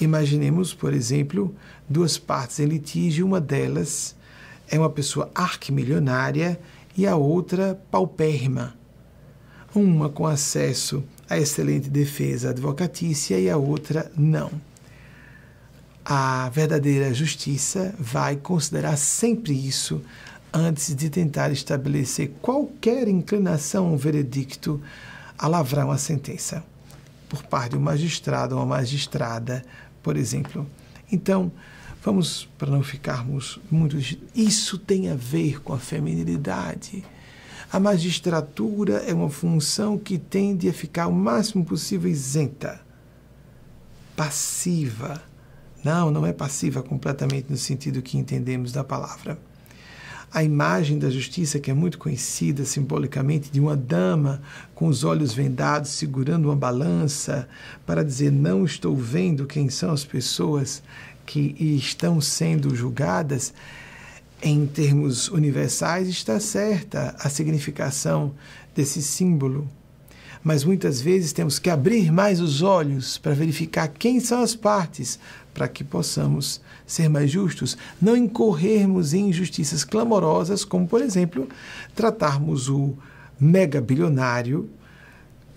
Imaginemos, por exemplo, duas partes em litígio, uma delas é uma pessoa arquimilionária e a outra paupérrima. Uma com acesso a excelente defesa advocatícia e a outra não. A verdadeira justiça vai considerar sempre isso antes de tentar estabelecer qualquer inclinação ou veredicto a lavrar uma sentença por parte de um magistrado ou uma magistrada por exemplo. Então, vamos, para não ficarmos muito. Isso tem a ver com a feminilidade. A magistratura é uma função que tende a ficar o máximo possível isenta, passiva. Não, não é passiva completamente no sentido que entendemos da palavra a imagem da justiça, que é muito conhecida simbolicamente, de uma dama com os olhos vendados segurando uma balança para dizer: Não estou vendo quem são as pessoas que estão sendo julgadas, em termos universais, está certa a significação desse símbolo. Mas muitas vezes temos que abrir mais os olhos para verificar quem são as partes, para que possamos ser mais justos, não incorrermos em injustiças clamorosas, como, por exemplo, tratarmos o mega bilionário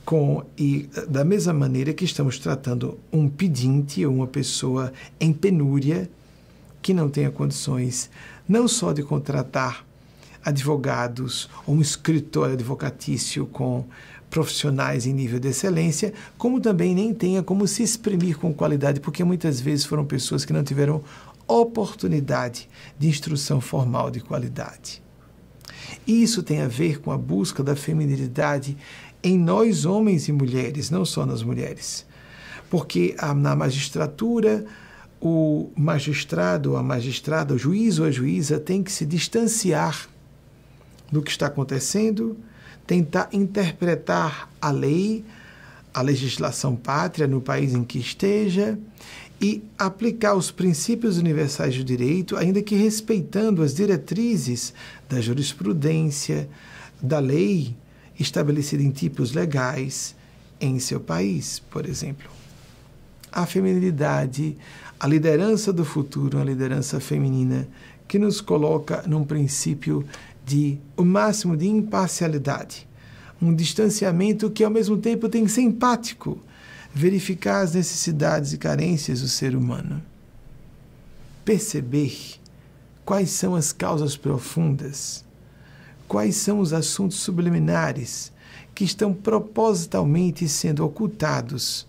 com e da mesma maneira que estamos tratando um pedinte ou uma pessoa em penúria que não tenha condições não só de contratar advogados ou um escritório advocatício com profissionais em nível de excelência, como também nem tenha como se exprimir com qualidade, porque muitas vezes foram pessoas que não tiveram oportunidade de instrução formal de qualidade. Isso tem a ver com a busca da feminilidade em nós, homens e mulheres, não só nas mulheres. Porque na magistratura, o magistrado, a magistrada, o juiz ou a juíza tem que se distanciar do que está acontecendo, tentar interpretar a lei, a legislação pátria no país em que esteja e aplicar os princípios universais do direito, ainda que respeitando as diretrizes da jurisprudência, da lei estabelecida em tipos legais em seu país, por exemplo. A feminilidade, a liderança do futuro, a liderança feminina, que nos coloca num princípio de o máximo de imparcialidade, um distanciamento que ao mesmo tempo tem que ser empático, verificar as necessidades e carências do ser humano, perceber quais são as causas profundas, quais são os assuntos subliminares que estão propositalmente sendo ocultados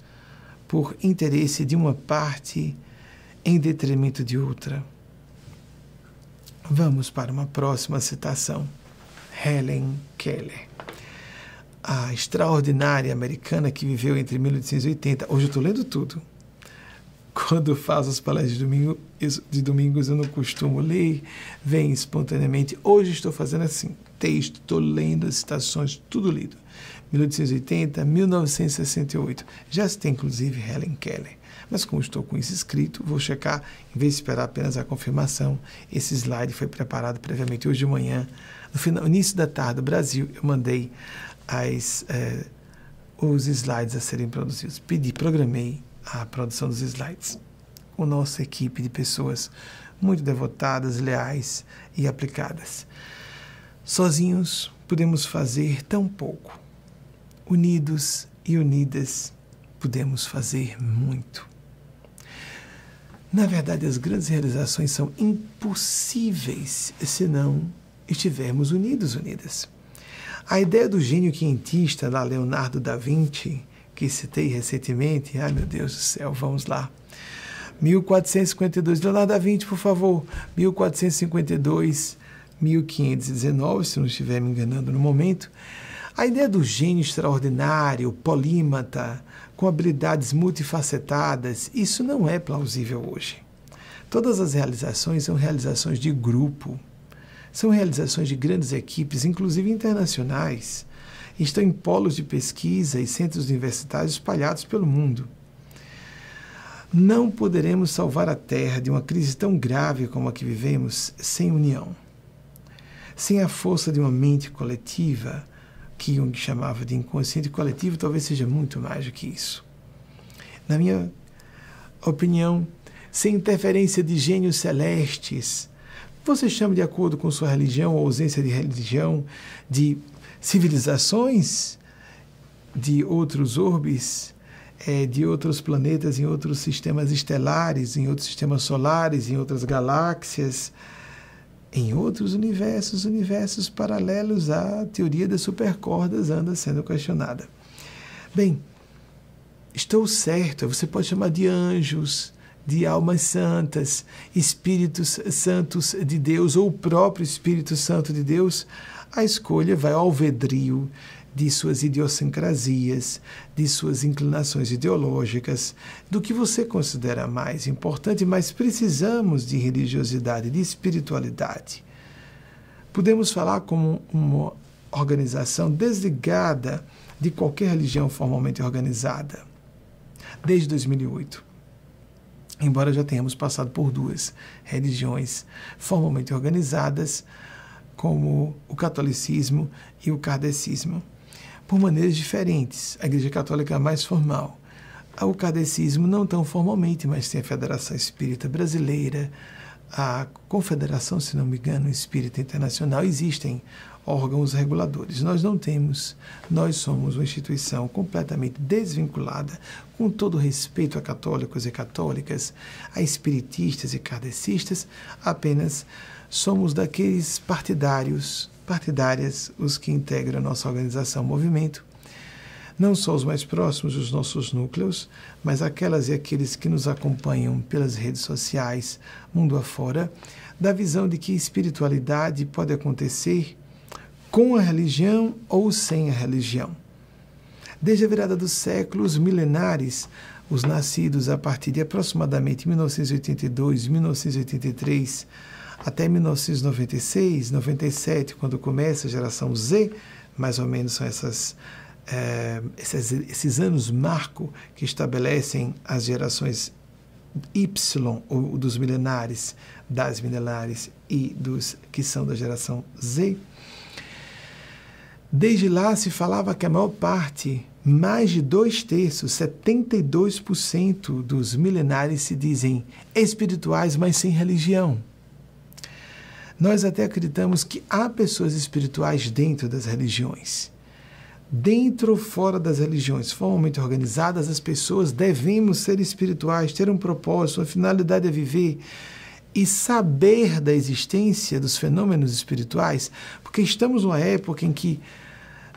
por interesse de uma parte em detrimento de outra. Vamos para uma próxima citação. Helen Keller, a extraordinária americana que viveu entre 1880. Hoje eu estou lendo tudo. Quando faço as palestras de, domingo, de domingos, eu não costumo ler, vem espontaneamente. Hoje estou fazendo assim: texto, estou lendo as citações, tudo lido. 1880, 1968. Já se tem, inclusive, Helen Keller. Mas como estou com isso escrito, vou checar, em vez de esperar apenas a confirmação, esse slide foi preparado previamente hoje de manhã, no final, início da tarde Brasil, eu mandei as, eh, os slides a serem produzidos. Pedi, programei a produção dos slides com nossa equipe de pessoas muito devotadas, leais e aplicadas. Sozinhos podemos fazer tão pouco. Unidos e unidas podemos fazer muito. Na verdade, as grandes realizações são impossíveis se não estivermos unidos, unidas. A ideia do gênio cientista lá, Leonardo da Vinci, que citei recentemente, ai meu Deus do céu, vamos lá. 1452, Leonardo da Vinci, por favor, 1452, 1519, se não estiver me enganando no momento. A ideia do gênio extraordinário, polímata, com habilidades multifacetadas, isso não é plausível hoje. Todas as realizações são realizações de grupo, são realizações de grandes equipes, inclusive internacionais. Estão em polos de pesquisa e centros universitários espalhados pelo mundo. Não poderemos salvar a Terra de uma crise tão grave como a que vivemos sem união. Sem a força de uma mente coletiva, que Jung chamava de inconsciente coletivo, talvez seja muito mais do que isso. Na minha opinião, sem interferência de gênios celestes, você chama de acordo com sua religião ou ausência de religião, de civilizações de outros orbes, é, de outros planetas, em outros sistemas estelares, em outros sistemas solares, em outras galáxias, em outros universos, universos paralelos à teoria das supercordas anda sendo questionada. Bem, estou certo, você pode chamar de anjos, de almas santas, espíritos santos de Deus ou o próprio Espírito Santo de Deus, a escolha vai ao alvedrio de suas idiosincrasias, de suas inclinações ideológicas, do que você considera mais importante, mas precisamos de religiosidade, de espiritualidade. Podemos falar como uma organização desligada de qualquer religião formalmente organizada, desde 2008. Embora já tenhamos passado por duas religiões formalmente organizadas, como o catolicismo e o kardecismo por maneiras diferentes. A Igreja Católica é mais formal. O kardecismo não tão formalmente, mas tem a Federação Espírita Brasileira, a Confederação, se não me engano, Espírita Internacional, existem órgãos reguladores. Nós não temos, nós somos uma instituição completamente desvinculada, com todo respeito a católicos e católicas, a espiritistas e kardecistas, apenas somos daqueles partidários partidárias, os que integram a nossa organização movimento, não só os mais próximos dos nossos núcleos, mas aquelas e aqueles que nos acompanham pelas redes sociais, mundo afora, da visão de que espiritualidade pode acontecer com a religião ou sem a religião. Desde a virada dos séculos milenares, os nascidos a partir de aproximadamente 1982, 1983 até 1996, 97, quando começa a geração Z, mais ou menos são essas, é, esses, esses anos marco que estabelecem as gerações Y, ou dos milenares, das milenares e dos que são da geração Z. Desde lá se falava que a maior parte, mais de dois terços, 72% dos milenares se dizem espirituais, mas sem religião. Nós até acreditamos que há pessoas espirituais dentro das religiões. Dentro ou fora das religiões formalmente organizadas, as pessoas devemos ser espirituais, ter um propósito, uma finalidade a viver e saber da existência dos fenômenos espirituais, porque estamos numa época em que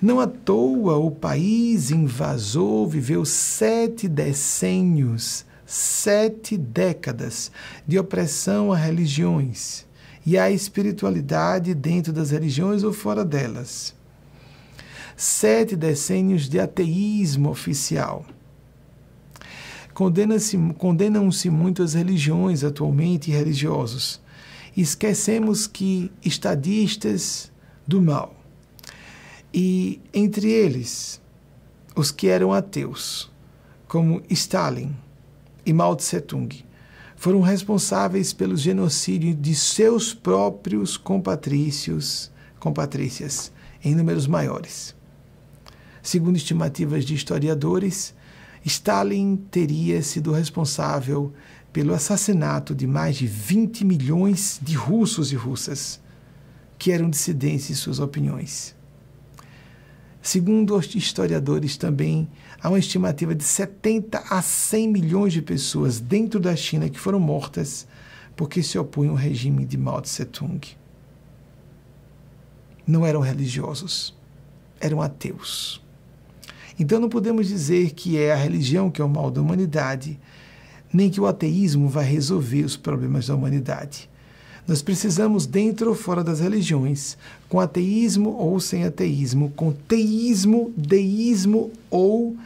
não à toa o país invasor viveu sete decênios, sete décadas de opressão a religiões e a espiritualidade dentro das religiões ou fora delas. Sete decênios de ateísmo oficial Condenam-se muito as religiões atualmente religiosos. Esquecemos que estadistas do mal, e entre eles os que eram ateus, como Stalin e Mao Tse-tung, foram responsáveis pelo genocídio de seus próprios compatrícios, compatrícias, em números maiores. Segundo estimativas de historiadores, Stalin teria sido responsável pelo assassinato de mais de 20 milhões de russos e russas que eram dissidentes em suas opiniões. Segundo os historiadores, também há uma estimativa de 70 a 100 milhões de pessoas dentro da China que foram mortas porque se opunham ao regime de Mao Tse-tung. Não eram religiosos, eram ateus. Então não podemos dizer que é a religião que é o mal da humanidade, nem que o ateísmo vai resolver os problemas da humanidade. Nós precisamos, dentro ou fora das religiões, com ateísmo ou sem ateísmo, com teísmo, deísmo ou,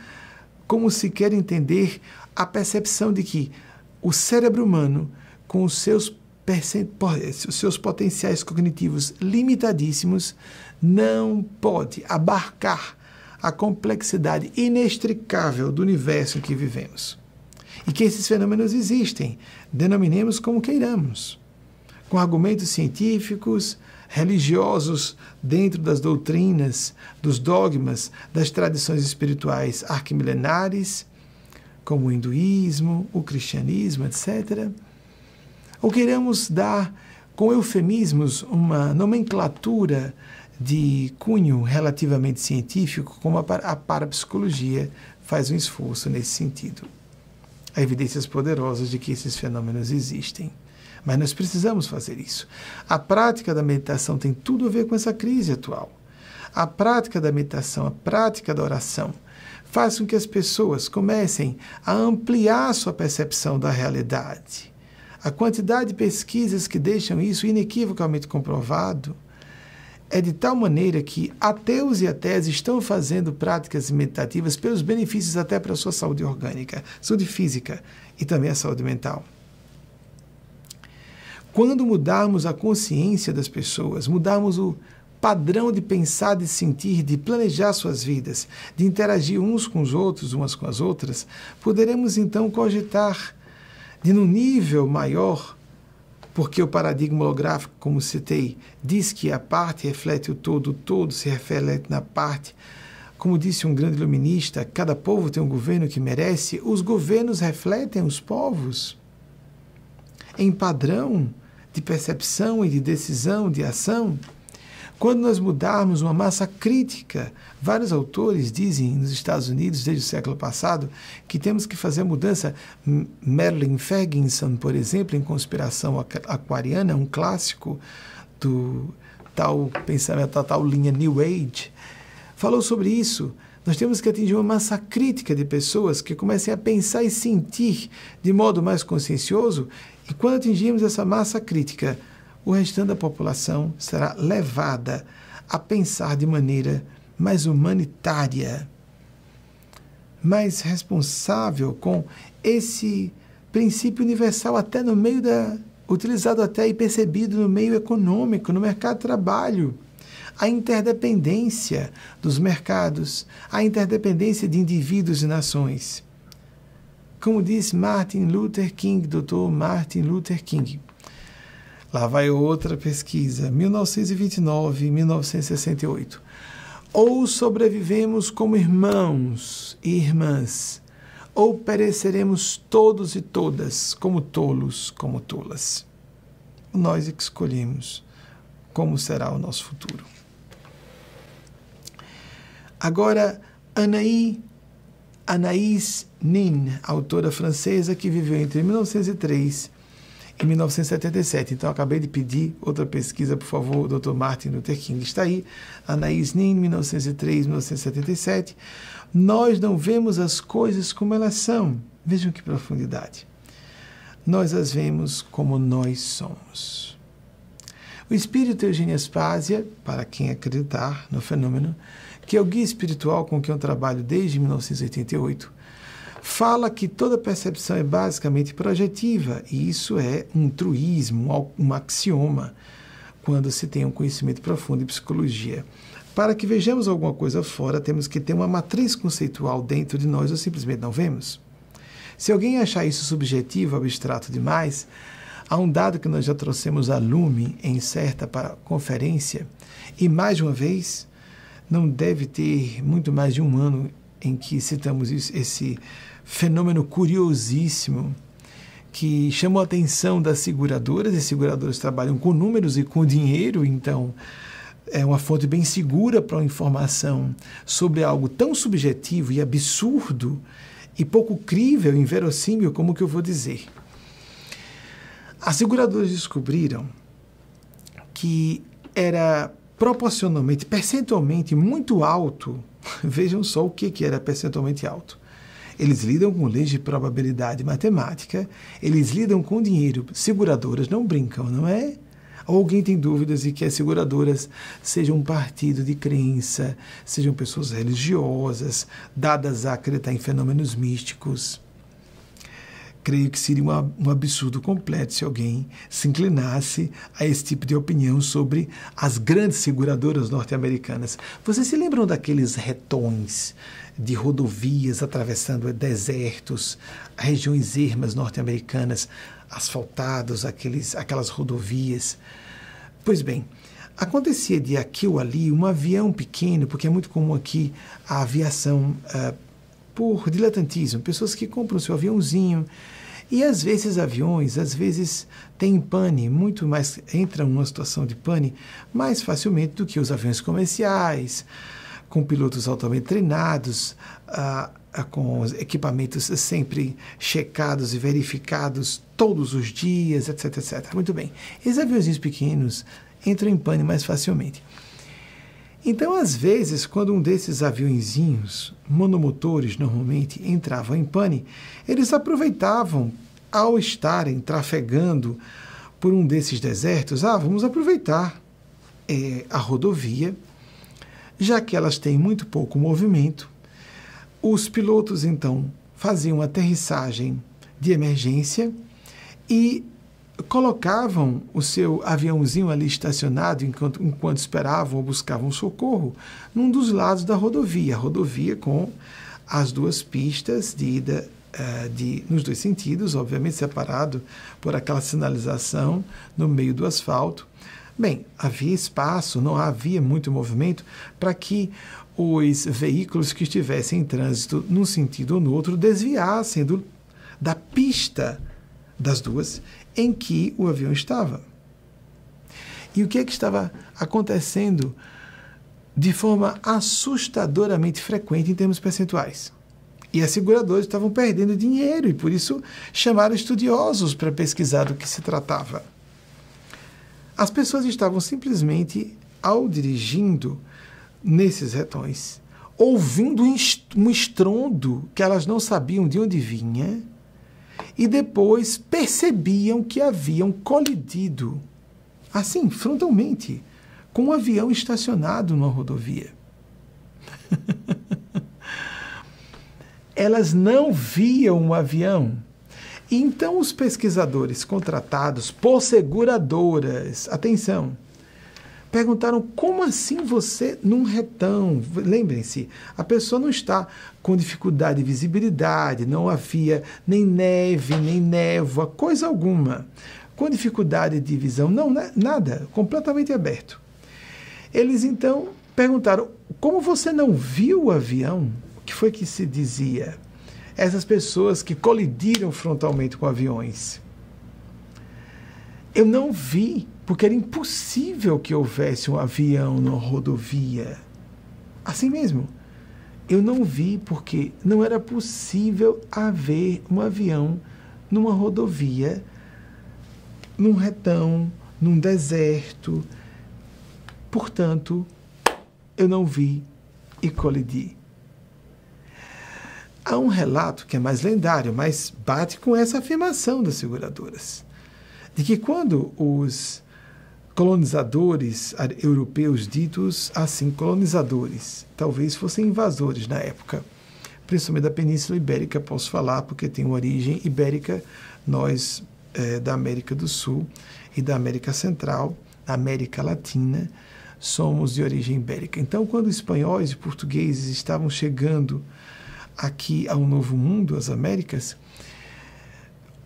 como se quer entender, a percepção de que o cérebro humano, com os seus, os seus potenciais cognitivos limitadíssimos, não pode abarcar a complexidade inextricável do universo em que vivemos. E que esses fenômenos existem, denominemos como queiramos, com argumentos científicos, religiosos dentro das doutrinas, dos dogmas, das tradições espirituais arquimilenares, como o hinduísmo, o cristianismo, etc. Ou queremos dar, com eufemismos, uma nomenclatura de cunho relativamente científico, como a parapsicologia faz um esforço nesse sentido. Há evidências poderosas de que esses fenômenos existem. Mas nós precisamos fazer isso. A prática da meditação tem tudo a ver com essa crise atual. A prática da meditação, a prática da oração, faz com que as pessoas comecem a ampliar sua percepção da realidade. A quantidade de pesquisas que deixam isso inequivocamente comprovado é de tal maneira que ateus e ateias estão fazendo práticas meditativas pelos benefícios até para a sua saúde orgânica, saúde física e também a saúde mental. Quando mudarmos a consciência das pessoas, mudarmos o padrão de pensar, de sentir, de planejar suas vidas, de interagir uns com os outros, umas com as outras, poderemos então cogitar de num nível maior porque o paradigma holográfico, como citei, diz que a parte reflete o todo, o todo se reflete na parte. Como disse um grande iluminista, cada povo tem um governo que merece, os governos refletem os povos em padrão de percepção e de decisão, de ação. Quando nós mudarmos uma massa crítica, vários autores dizem nos Estados Unidos, desde o século passado, que temos que fazer mudança. Merlin Ferguson, por exemplo, em Conspiração Aquariana, um clássico do tal pensamento, da tal linha New Age, falou sobre isso. Nós temos que atingir uma massa crítica de pessoas que comecem a pensar e sentir de modo mais consciencioso, e quando atingirmos essa massa crítica, o restante da população será levada a pensar de maneira mais humanitária, mais responsável com esse princípio universal até no meio da utilizado até e percebido no meio econômico, no mercado de trabalho a interdependência dos mercados, a interdependência de indivíduos e nações. Como diz Martin Luther King, Dr. Martin Luther King. Lá vai outra pesquisa, 1929 1968. Ou sobrevivemos como irmãos e irmãs, ou pereceremos todos e todas como tolos, como tolas. Nós é que escolhemos como será o nosso futuro. Agora, Anaí, Anaïs Nin, autora francesa que viveu entre 1903 e 1977. Então, acabei de pedir outra pesquisa, por favor, Dr. Martin Luther King. Está aí, Anaïs Nin, 1903, 1977. Nós não vemos as coisas como elas são. Vejam que profundidade. Nós as vemos como nós somos. O espírito Eugênio Aspásia, para quem acreditar no fenômeno, que é o guia espiritual com que eu trabalho desde 1988, fala que toda percepção é basicamente projetiva, e isso é um truísmo, um axioma, quando se tem um conhecimento profundo em psicologia. Para que vejamos alguma coisa fora, temos que ter uma matriz conceitual dentro de nós ou simplesmente não vemos. Se alguém achar isso subjetivo, abstrato demais, há um dado que nós já trouxemos a lume em certa conferência, e mais de uma vez, não deve ter muito mais de um ano em que citamos isso, esse fenômeno curiosíssimo que chamou a atenção das seguradoras. As seguradoras trabalham com números e com dinheiro, então é uma fonte bem segura para uma informação sobre algo tão subjetivo e absurdo e pouco crível, inverossímil, como o que eu vou dizer. As seguradoras descobriram que era proporcionalmente, percentualmente muito alto. Vejam só o que, que era percentualmente alto. Eles lidam com leis de probabilidade matemática, eles lidam com dinheiro. Seguradoras não brincam, não é? Ou alguém tem dúvidas de que as seguradoras sejam um partido de crença, sejam pessoas religiosas, dadas a acreditar em fenômenos místicos? Creio que seria um absurdo completo se alguém se inclinasse a esse tipo de opinião sobre as grandes seguradoras norte-americanas. Vocês se lembram daqueles retões de rodovias atravessando desertos, regiões ermas norte-americanas, asfaltados, aqueles, aquelas rodovias? Pois bem, acontecia de aqui ou ali um avião pequeno, porque é muito comum aqui a aviação. Uh, por diletantismo, pessoas que compram seu aviãozinho e às vezes aviões, às vezes têm pane, muito mais entram numa situação de pane mais facilmente do que os aviões comerciais, com pilotos altamente treinados, ah, ah, com equipamentos sempre checados e verificados todos os dias, etc, etc. Muito bem. Esses aviões pequenos entram em pane mais facilmente. Então, às vezes, quando um desses aviõezinhos, monomotores normalmente, entravam em pane, eles aproveitavam, ao estarem trafegando por um desses desertos, ah, vamos aproveitar é, a rodovia, já que elas têm muito pouco movimento. Os pilotos, então, faziam aterrissagem de emergência e colocavam o seu aviãozinho ali estacionado enquanto, enquanto esperavam ou buscavam socorro num dos lados da rodovia, rodovia com as duas pistas de ida uh, de, nos dois sentidos, obviamente separado por aquela sinalização no meio do asfalto. Bem, havia espaço, não havia muito movimento para que os veículos que estivessem em trânsito num sentido ou no outro desviassem do, da pista das duas em que o avião estava. E o que é que estava acontecendo de forma assustadoramente frequente em termos percentuais? E as seguradoras estavam perdendo dinheiro e por isso chamaram estudiosos para pesquisar do que se tratava. As pessoas estavam simplesmente, ao dirigindo nesses retões, ouvindo um estrondo que elas não sabiam de onde vinha, e depois percebiam que haviam colidido, assim, frontalmente, com um avião estacionado numa rodovia. elas não viam um avião. Então, os pesquisadores contratados por seguradoras, atenção, perguntaram como assim você num retão? Lembrem-se, a pessoa não está com dificuldade de visibilidade, não havia nem neve, nem névoa, coisa alguma. Com dificuldade de visão, não, né, nada, completamente aberto. Eles então perguntaram: como você não viu o avião? O que foi que se dizia? Essas pessoas que colidiram frontalmente com aviões. Eu não vi porque era impossível que houvesse um avião na rodovia. Assim mesmo. Eu não vi porque não era possível haver um avião numa rodovia, num retão, num deserto. Portanto, eu não vi e colidi. Há um relato que é mais lendário, mas bate com essa afirmação das seguradoras, de que quando os colonizadores europeus ditos assim, colonizadores, talvez fossem invasores na época, principalmente da Península Ibérica, posso falar, porque tem origem ibérica, nós é, da América do Sul e da América Central, América Latina, somos de origem ibérica. Então, quando espanhóis e portugueses estavam chegando aqui ao Novo Mundo, às Américas,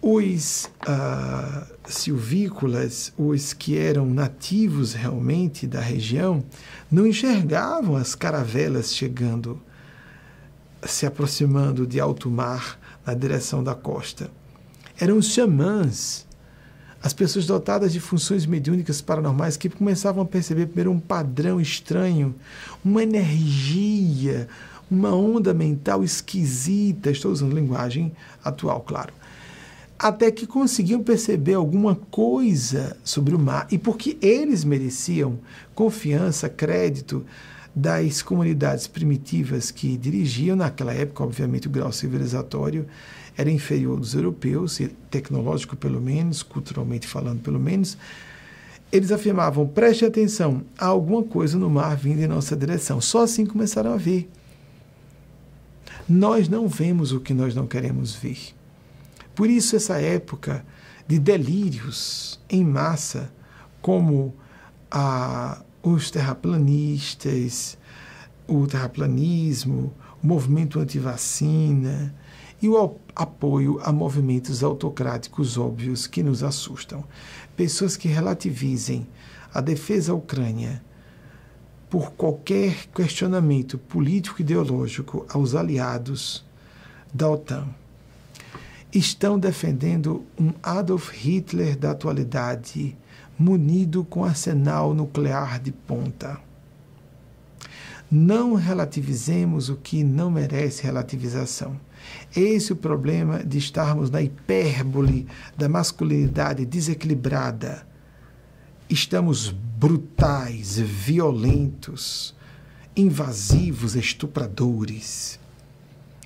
os uh, silvícolas, os que eram nativos realmente da região, não enxergavam as caravelas chegando, se aproximando de alto mar na direção da costa. Eram os xamãs, as pessoas dotadas de funções mediúnicas paranormais que começavam a perceber primeiro um padrão estranho, uma energia, uma onda mental esquisita. Estou usando linguagem atual, claro até que conseguiam perceber alguma coisa sobre o mar e porque eles mereciam confiança, crédito das comunidades primitivas que dirigiam naquela época, obviamente o grau civilizatório era inferior dos europeus, tecnológico pelo menos, culturalmente falando pelo menos, eles afirmavam: preste atenção, há alguma coisa no mar vindo em nossa direção. Só assim começaram a ver. Nós não vemos o que nós não queremos ver. Por isso, essa época de delírios em massa, como a, os terraplanistas, o terraplanismo, o movimento anti-vacina e o apoio a movimentos autocráticos óbvios que nos assustam. Pessoas que relativizem a defesa Ucrânia por qualquer questionamento político-ideológico aos aliados da OTAN estão defendendo um Adolf Hitler da atualidade, munido com arsenal nuclear de ponta. Não relativizemos o que não merece relativização. Esse é o problema de estarmos na hipérbole da masculinidade desequilibrada. Estamos brutais, violentos, invasivos, estupradores,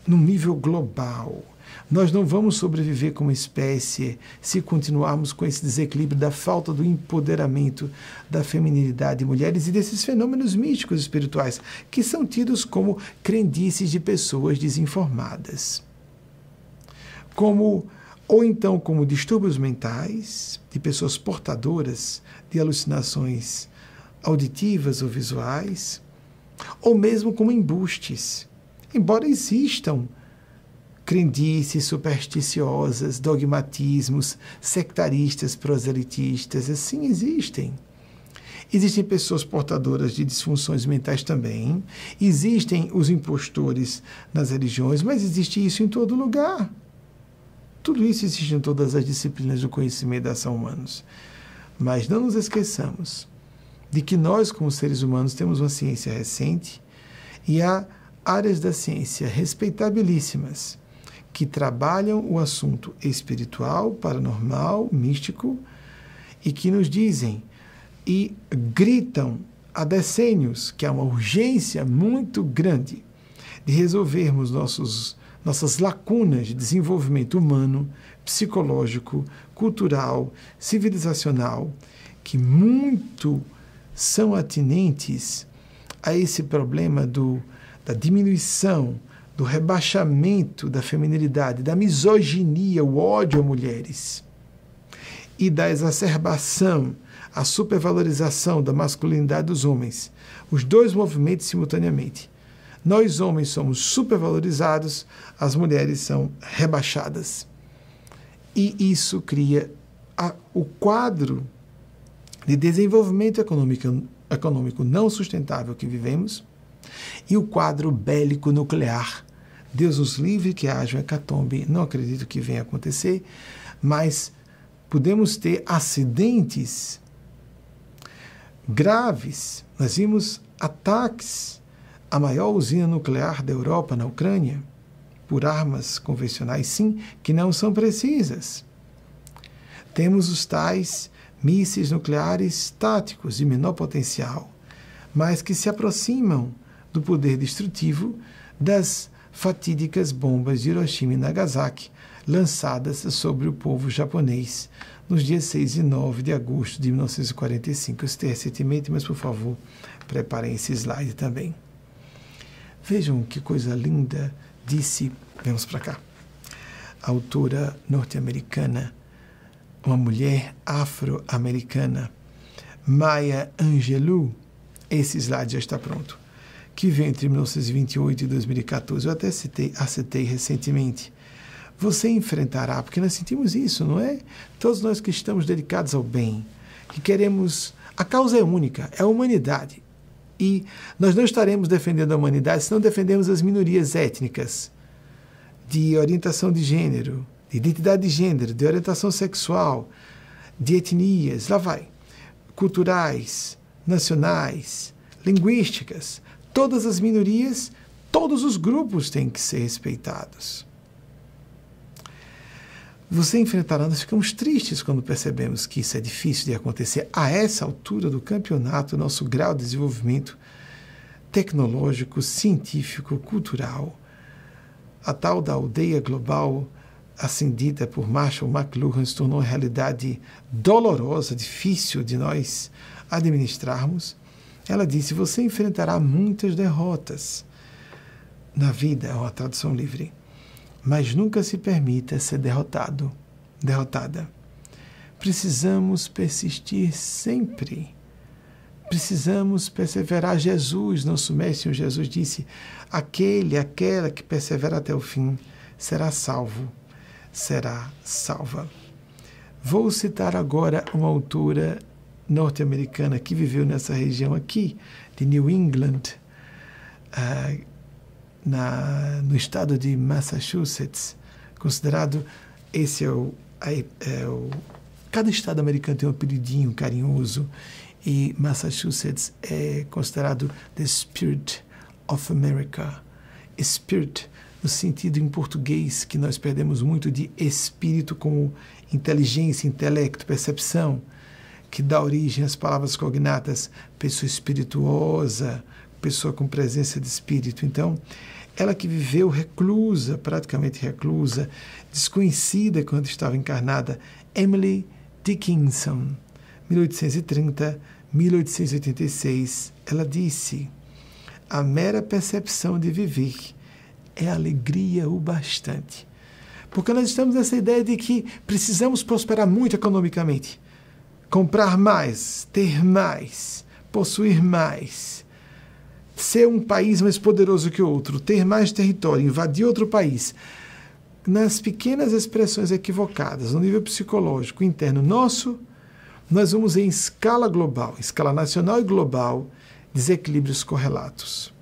num nível global nós não vamos sobreviver como espécie se continuarmos com esse desequilíbrio da falta do empoderamento da feminilidade de mulheres e desses fenômenos místicos espirituais que são tidos como crendices de pessoas desinformadas. Como ou então como distúrbios mentais de pessoas portadoras de alucinações auditivas ou visuais, ou mesmo como embustes. Embora existam crendices supersticiosas, dogmatismos sectaristas, proselitistas, assim existem. Existem pessoas portadoras de disfunções mentais também. Existem os impostores nas religiões, mas existe isso em todo lugar. Tudo isso existe em todas as disciplinas do conhecimento da ação humanos. Mas não nos esqueçamos de que nós, como seres humanos, temos uma ciência recente e há áreas da ciência respeitabilíssimas que trabalham o assunto espiritual, paranormal, místico e que nos dizem e gritam há decênios que há uma urgência muito grande de resolvermos nossos, nossas lacunas de desenvolvimento humano, psicológico, cultural, civilizacional, que muito são atinentes a esse problema do, da diminuição, do rebaixamento da feminilidade, da misoginia, o ódio a mulheres e da exacerbação, a supervalorização da masculinidade dos homens. Os dois movimentos simultaneamente. Nós, homens, somos supervalorizados, as mulheres são rebaixadas. E isso cria a, o quadro de desenvolvimento econômico, econômico não sustentável que vivemos e o quadro bélico nuclear. Deus nos livre que haja um hecatombe, não acredito que venha acontecer, mas podemos ter acidentes graves. Nós vimos ataques à maior usina nuclear da Europa, na Ucrânia, por armas convencionais, sim, que não são precisas. Temos os tais mísseis nucleares táticos de menor potencial, mas que se aproximam do poder destrutivo das fatídicas bombas de Hiroshima e Nagasaki lançadas sobre o povo japonês nos dias 6 e 9 de agosto de 1945. Eu citei recentemente, mas por favor, preparem esse slide também. Vejam que coisa linda, disse, vamos para cá, a autora norte-americana uma mulher afro-americana, Maya Angelou, esse slide já está pronto, que veio entre 1928 e 2014. Eu até citei, citei recentemente. Você enfrentará, porque nós sentimos isso, não é? Todos nós que estamos dedicados ao bem, que queremos. A causa é única, é a humanidade. E nós não estaremos defendendo a humanidade se não defendermos as minorias étnicas, de orientação de gênero, de identidade de gênero, de orientação sexual, de etnias, lá vai, culturais, nacionais, linguísticas, todas as minorias, todos os grupos têm que ser respeitados. Você enfrentará, nós ficamos tristes quando percebemos que isso é difícil de acontecer. A essa altura do campeonato, nosso grau de desenvolvimento tecnológico, científico, cultural, a tal da aldeia global acendida por Marshall McLuhan se tornou uma realidade dolorosa, difícil de nós administrarmos, ela disse: Você enfrentará muitas derrotas na vida, é uma tradução livre, mas nunca se permita ser derrotado, derrotada. Precisamos persistir sempre. Precisamos perseverar. Jesus, nosso Mestre Jesus, disse: Aquele, aquela que persevera até o fim será salvo será salva. Vou citar agora uma autora norte-americana que viveu nessa região aqui, de New England, uh, na, no estado de Massachusetts, considerado esse é o, é o, cada estado americano tem um apelidinho carinhoso e Massachusetts é considerado the spirit of America. Spirit no sentido em português que nós perdemos muito de espírito como inteligência, intelecto, percepção, que dá origem às palavras cognatas, pessoa espirituosa, pessoa com presença de espírito. Então, ela que viveu reclusa, praticamente reclusa, desconhecida quando estava encarnada, Emily Dickinson, 1830, 1886, ela disse: A mera percepção de viver é alegria o bastante. Porque nós estamos nessa ideia de que precisamos prosperar muito economicamente, comprar mais, ter mais, possuir mais, ser um país mais poderoso que o outro, ter mais território, invadir outro país. Nas pequenas expressões equivocadas, no nível psicológico interno nosso, nós vamos em escala global, escala nacional e global, desequilíbrios correlatos.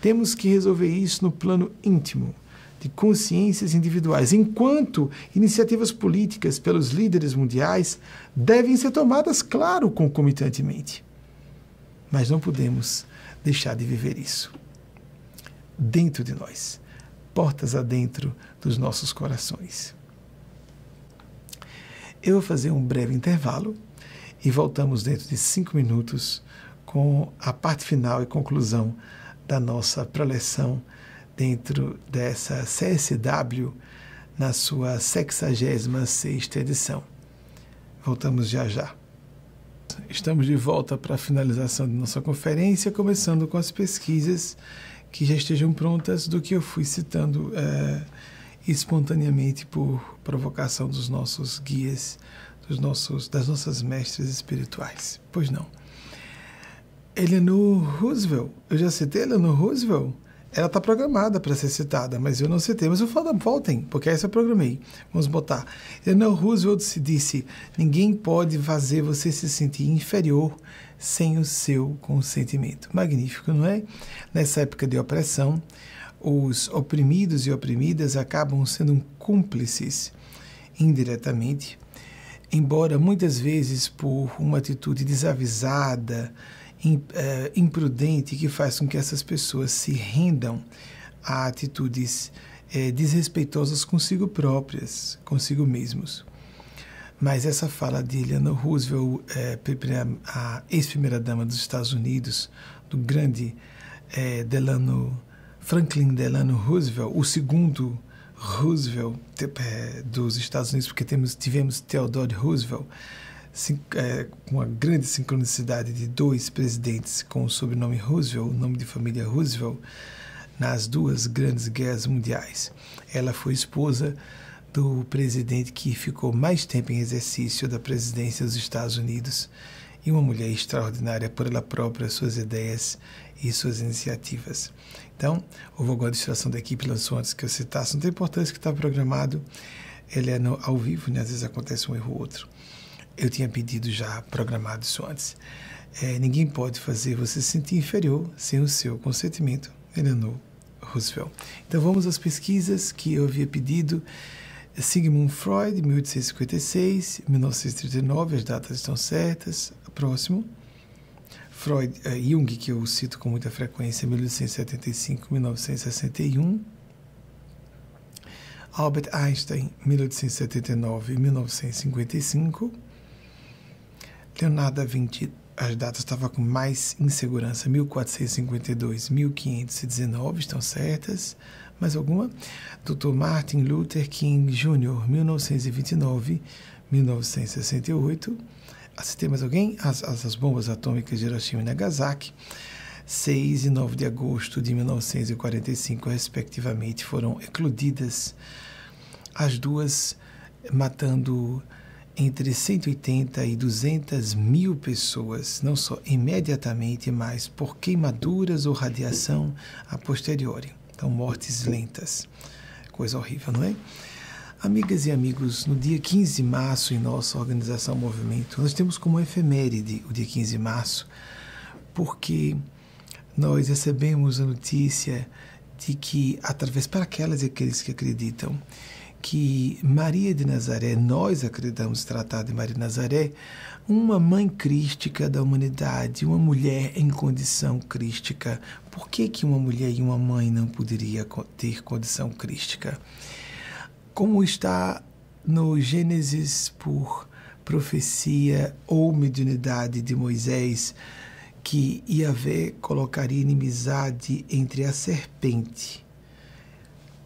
Temos que resolver isso no plano íntimo, de consciências individuais, enquanto iniciativas políticas pelos líderes mundiais devem ser tomadas, claro, concomitantemente. Mas não podemos deixar de viver isso. Dentro de nós, portas adentro dos nossos corações. Eu vou fazer um breve intervalo e voltamos dentro de cinco minutos com a parte final e conclusão da nossa preleção dentro dessa CSW na sua 66 edição. Voltamos já já. Estamos de volta para a finalização de nossa conferência, começando com as pesquisas que já estejam prontas do que eu fui citando é, espontaneamente por provocação dos nossos guias, dos nossos, das nossas mestres espirituais. Pois não. Eleanor Roosevelt, eu já citei Eleanor Roosevelt? Ela está programada para ser citada, mas eu não citei. Mas eu falo, voltem, porque essa eu programei. Vamos botar. Eleanor Roosevelt se disse: ninguém pode fazer você se sentir inferior sem o seu consentimento. Magnífico, não é? Nessa época de opressão, os oprimidos e oprimidas acabam sendo cúmplices indiretamente, embora muitas vezes por uma atitude desavisada, imprudente que faz com que essas pessoas se rendam a atitudes é, desrespeitosas consigo próprias, consigo mesmos. Mas essa fala de Eleanor Roosevelt, é, a ex-primeira-dama dos Estados Unidos, do grande é, Delano, Franklin Delano Roosevelt, o segundo Roosevelt é, dos Estados Unidos, porque temos, tivemos Theodore Roosevelt, é, com uma grande sincronicidade de dois presidentes com o sobrenome Roosevelt, nome de família Roosevelt, nas duas grandes guerras mundiais. Ela foi esposa do presidente que ficou mais tempo em exercício da presidência dos Estados Unidos e uma mulher extraordinária por ela própria, suas ideias e suas iniciativas. Então, houve alguma distração da equipe, lançou antes que eu citasse, não tem importância que está programado, ele é no, ao vivo, né? às vezes acontece um erro ou outro. Eu tinha pedido já programado isso antes. É, ninguém pode fazer você se sentir inferior sem o seu consentimento. Eleanor Roosevelt. Então vamos às pesquisas que eu havia pedido. Sigmund Freud, 1856, 1939, as datas estão certas. Próximo. Freud, uh, Jung, que eu cito com muita frequência, 1875, 1961. Albert Einstein, 1879 1955. Leonardo da Vinci, as datas estavam com mais insegurança, 1452, 1519, estão certas. Mais alguma? Dr. Martin Luther King Jr., 1929, 1968. Assistei mais alguém? As, as, as bombas atômicas de Hiroshima e Nagasaki. 6 e 9 de agosto de 1945, respectivamente, foram eclodidas as duas, matando entre 180 e 200 mil pessoas, não só imediatamente, mas por queimaduras ou radiação a posteriori. Então, mortes lentas. Coisa horrível, não é? Amigas e amigos, no dia 15 de março, em nossa organização Movimento, nós temos como efeméride o dia 15 de março, porque nós recebemos a notícia de que, através para aquelas e aqueles que acreditam, que Maria de Nazaré, nós acreditamos tratar de Maria de Nazaré, uma mãe crística da humanidade, uma mulher em condição crística. Por que, que uma mulher e uma mãe não poderia ter condição crística? Como está no Gênesis por profecia ou mediunidade de Moisés, que Yahvé colocaria inimizade entre a serpente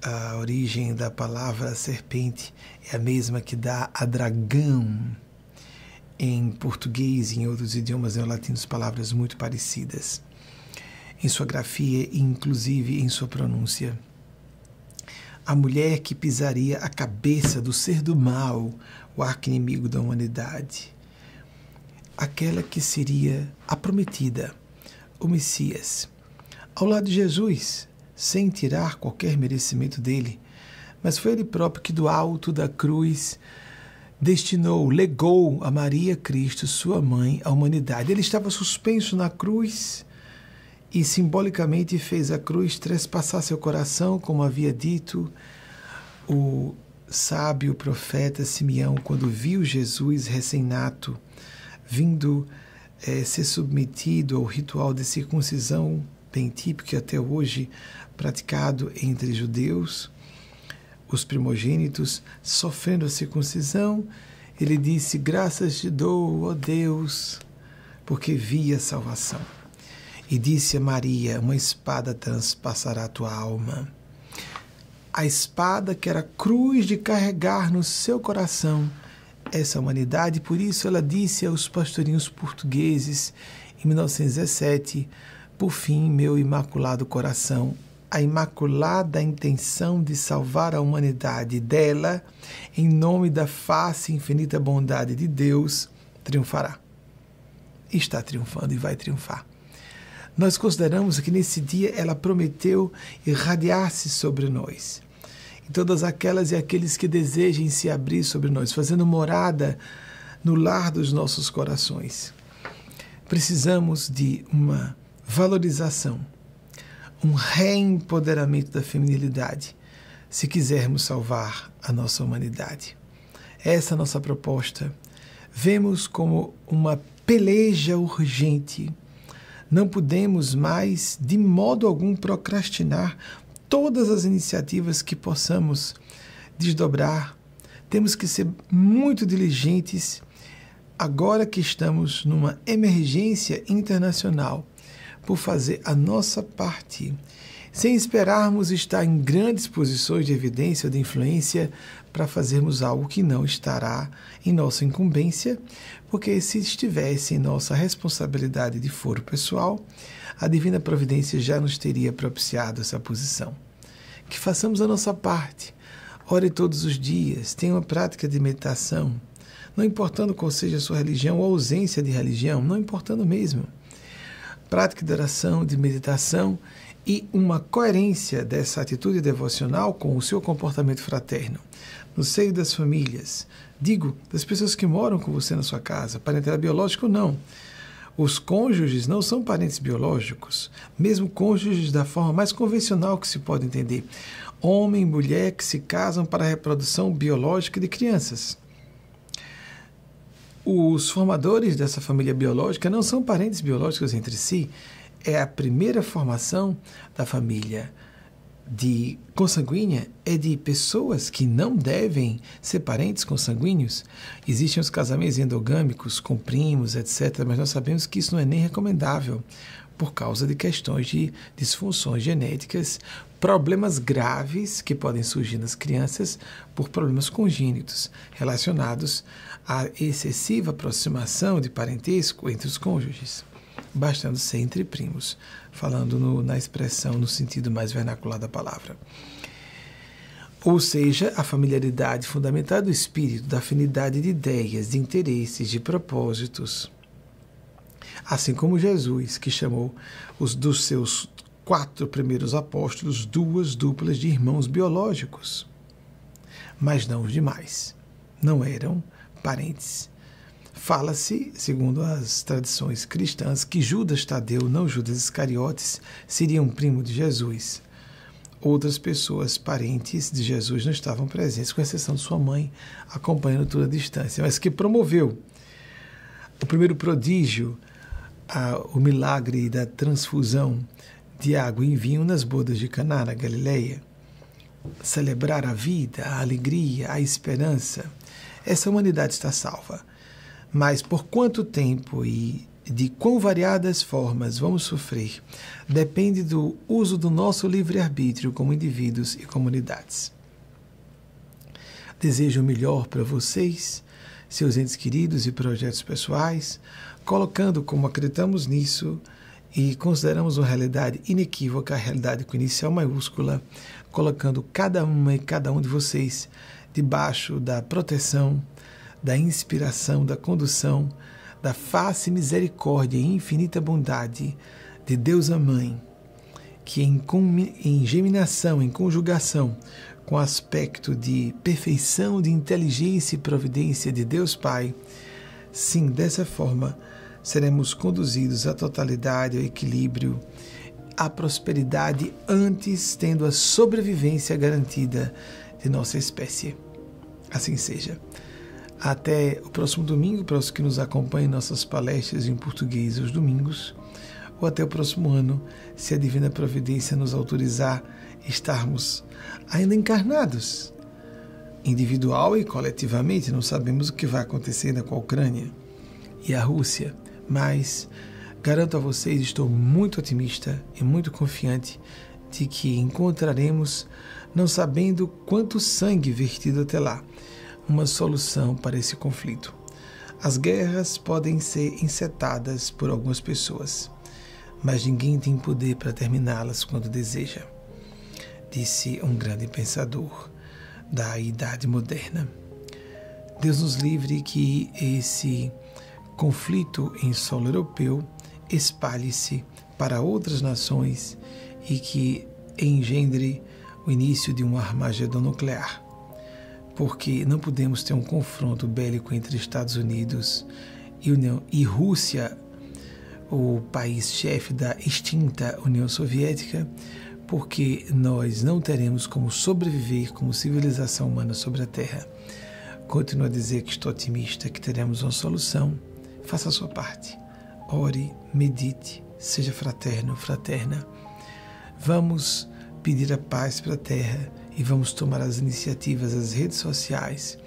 a origem da palavra serpente é a mesma que dá a dragão. Em português e em outros idiomas neolatinos, palavras muito parecidas. Em sua grafia e inclusive em sua pronúncia. A mulher que pisaria a cabeça do ser do mal, o arqui-inimigo da humanidade. Aquela que seria a prometida, o Messias. Ao lado de Jesus, sem tirar qualquer merecimento dele, mas foi ele próprio que, do alto da cruz, destinou, legou a Maria Cristo, sua mãe, à humanidade. Ele estava suspenso na cruz e simbolicamente fez a cruz trespassar seu coração, como havia dito o sábio profeta Simeão quando viu Jesus recém-nato vindo é, ser submetido ao ritual de circuncisão bem típico até hoje praticado entre judeus, os primogênitos, sofrendo a circuncisão, ele disse: Graças te dou, ó Deus, porque vi a salvação. E disse a Maria: Uma espada transpassará a tua alma. a espada que era cruz de carregar no seu coração essa humanidade. Por isso ela disse aos pastorinhos portugueses em 1917: Por fim, meu imaculado coração, a imaculada intenção de salvar a humanidade dela, em nome da face infinita bondade de Deus, triunfará. Está triunfando e vai triunfar. Nós consideramos que nesse dia ela prometeu irradiar-se sobre nós. E todas aquelas e aqueles que desejem se abrir sobre nós, fazendo morada no lar dos nossos corações. Precisamos de uma valorização, um reempoderamento da feminilidade, se quisermos salvar a nossa humanidade. Essa é a nossa proposta. Vemos como uma peleja urgente não podemos mais, de modo algum, procrastinar todas as iniciativas que possamos desdobrar. Temos que ser muito diligentes agora que estamos numa emergência internacional por fazer a nossa parte, sem esperarmos estar em grandes posições de evidência ou de influência para fazermos algo que não estará em nossa incumbência, porque se estivesse em nossa responsabilidade de foro pessoal, a divina providência já nos teria propiciado essa posição. Que façamos a nossa parte. Ore todos os dias, tenha uma prática de meditação, não importando qual seja a sua religião ou ausência de religião, não importando mesmo. Prática de oração, de meditação e uma coerência dessa atitude devocional com o seu comportamento fraterno, no seio das famílias, Digo, das pessoas que moram com você na sua casa, parentela biológico não. Os cônjuges não são parentes biológicos, mesmo cônjuges da forma mais convencional que se pode entender. Homem e mulher que se casam para a reprodução biológica de crianças. Os formadores dessa família biológica não são parentes biológicos entre si, é a primeira formação da família de consanguínea é de pessoas que não devem ser parentes consanguíneos. Existem os casamentos endogâmicos com primos, etc., mas nós sabemos que isso não é nem recomendável por causa de questões de disfunções genéticas, problemas graves que podem surgir nas crianças por problemas congênitos relacionados à excessiva aproximação de parentesco entre os cônjuges bastando ser entre primos, falando no, na expressão no sentido mais vernacular da palavra. Ou seja, a familiaridade fundamental do espírito, da afinidade de ideias, de interesses, de propósitos. Assim como Jesus, que chamou os dos seus quatro primeiros apóstolos duas duplas de irmãos biológicos, mas não os demais. Não eram parentes Fala-se, segundo as tradições cristãs, que Judas Tadeu, não Judas Iscariotes, seria um primo de Jesus. Outras pessoas parentes de Jesus não estavam presentes, com exceção de sua mãe, acompanhando toda a distância, mas que promoveu o primeiro prodígio, a, o milagre da transfusão de água em vinho nas bodas de Caná, na Galileia. Celebrar a vida, a alegria, a esperança. Essa humanidade está salva mas por quanto tempo e de quão variadas formas vamos sofrer depende do uso do nosso livre-arbítrio como indivíduos e comunidades. Desejo o melhor para vocês, seus entes queridos e projetos pessoais, colocando como acreditamos nisso e consideramos uma realidade inequívoca, a realidade com inicial maiúscula, colocando cada uma e cada um de vocês debaixo da proteção da inspiração, da condução, da face misericórdia e infinita bondade de Deus a Mãe, que em, em geminação, em conjugação com o aspecto de perfeição, de inteligência e providência de Deus Pai, sim, dessa forma seremos conduzidos à totalidade, ao equilíbrio, à prosperidade, antes tendo a sobrevivência garantida de nossa espécie. Assim seja. Até o próximo domingo, para os que nos acompanhem em nossas palestras em português aos domingos, ou até o próximo ano, se a Divina Providência nos autorizar estarmos ainda encarnados, individual e coletivamente. Não sabemos o que vai acontecer ainda com a Ucrânia e a Rússia, mas garanto a vocês, estou muito otimista e muito confiante de que encontraremos não sabendo quanto sangue vertido até lá, uma solução para esse conflito. As guerras podem ser encetadas por algumas pessoas, mas ninguém tem poder para terminá-las quando deseja, disse um grande pensador da idade moderna. Deus nos livre que esse conflito em solo europeu espalhe-se para outras nações e que engendre o início de um Armagedon nuclear. Porque não podemos ter um confronto bélico entre Estados Unidos e, União, e Rússia, o país chefe da extinta União Soviética, porque nós não teremos como sobreviver como civilização humana sobre a Terra. Continuo a dizer que estou otimista, que teremos uma solução. Faça a sua parte. Ore, medite, seja fraterno, fraterna. Vamos pedir a paz para a Terra e vamos tomar as iniciativas, as redes sociais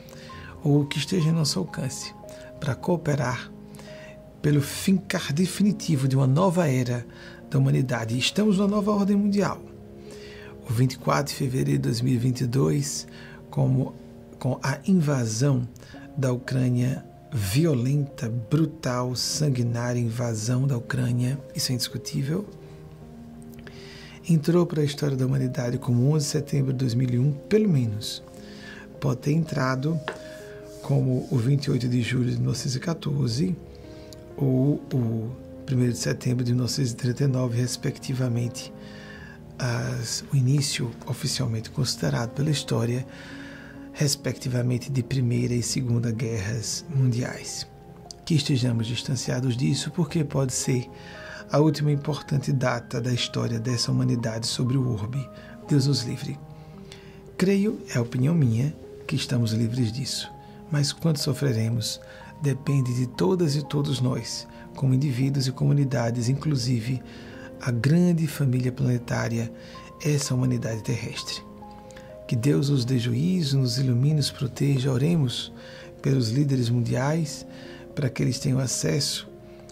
ou o que esteja em nosso alcance para cooperar pelo fincar definitivo de uma nova era da humanidade. Estamos numa nova ordem mundial. O 24 de fevereiro de 2022, como com a invasão da Ucrânia violenta, brutal, sanguinária invasão da Ucrânia, isso é indiscutível, entrou para a história da humanidade como 11 de setembro de 2001, pelo menos. Pode ter entrado como o 28 de julho de 1914 ou o 1 de setembro de 1939, respectivamente, as, o início oficialmente considerado pela história respectivamente de Primeira e Segunda Guerras Mundiais. Que estejamos distanciados disso, porque pode ser a última importante data da história dessa humanidade sobre o orbe. Deus nos livre. Creio, é opinião minha, que estamos livres disso. Mas quanto sofreremos depende de todas e todos nós, como indivíduos e comunidades, inclusive a grande família planetária, essa humanidade terrestre. Que Deus nos dê juízo, nos ilumine, nos proteja. Oremos pelos líderes mundiais, para que eles tenham acesso,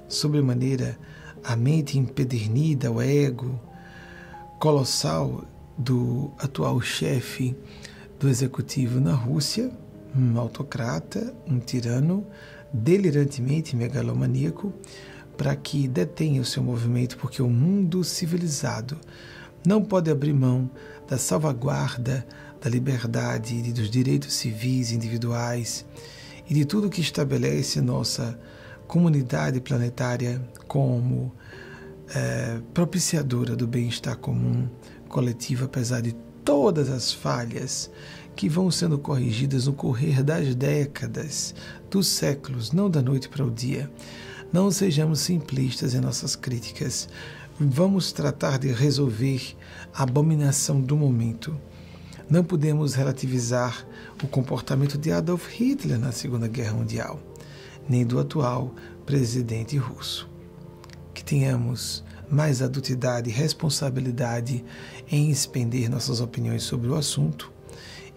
sobremaneira, à mente empedernida, ao ego colossal do atual chefe do executivo na Rússia, um autocrata, um tirano, delirantemente megalomaníaco, para que detenha o seu movimento, porque o mundo civilizado não pode abrir mão da salvaguarda da liberdade e dos direitos civis individuais e de tudo que estabelece nossa comunidade planetária como é, propiciadora do bem-estar comum coletivo, apesar de todas as falhas que vão sendo corrigidas no correr das décadas, dos séculos, não da noite para o dia. Não sejamos simplistas em nossas críticas. Vamos tratar de resolver a abominação do momento não podemos relativizar o comportamento de Adolf Hitler na Segunda Guerra Mundial, nem do atual presidente russo. Que tenhamos mais adultidade e responsabilidade em expender nossas opiniões sobre o assunto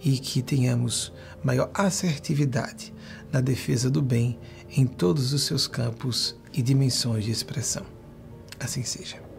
e que tenhamos maior assertividade na defesa do bem em todos os seus campos e dimensões de expressão. Assim seja.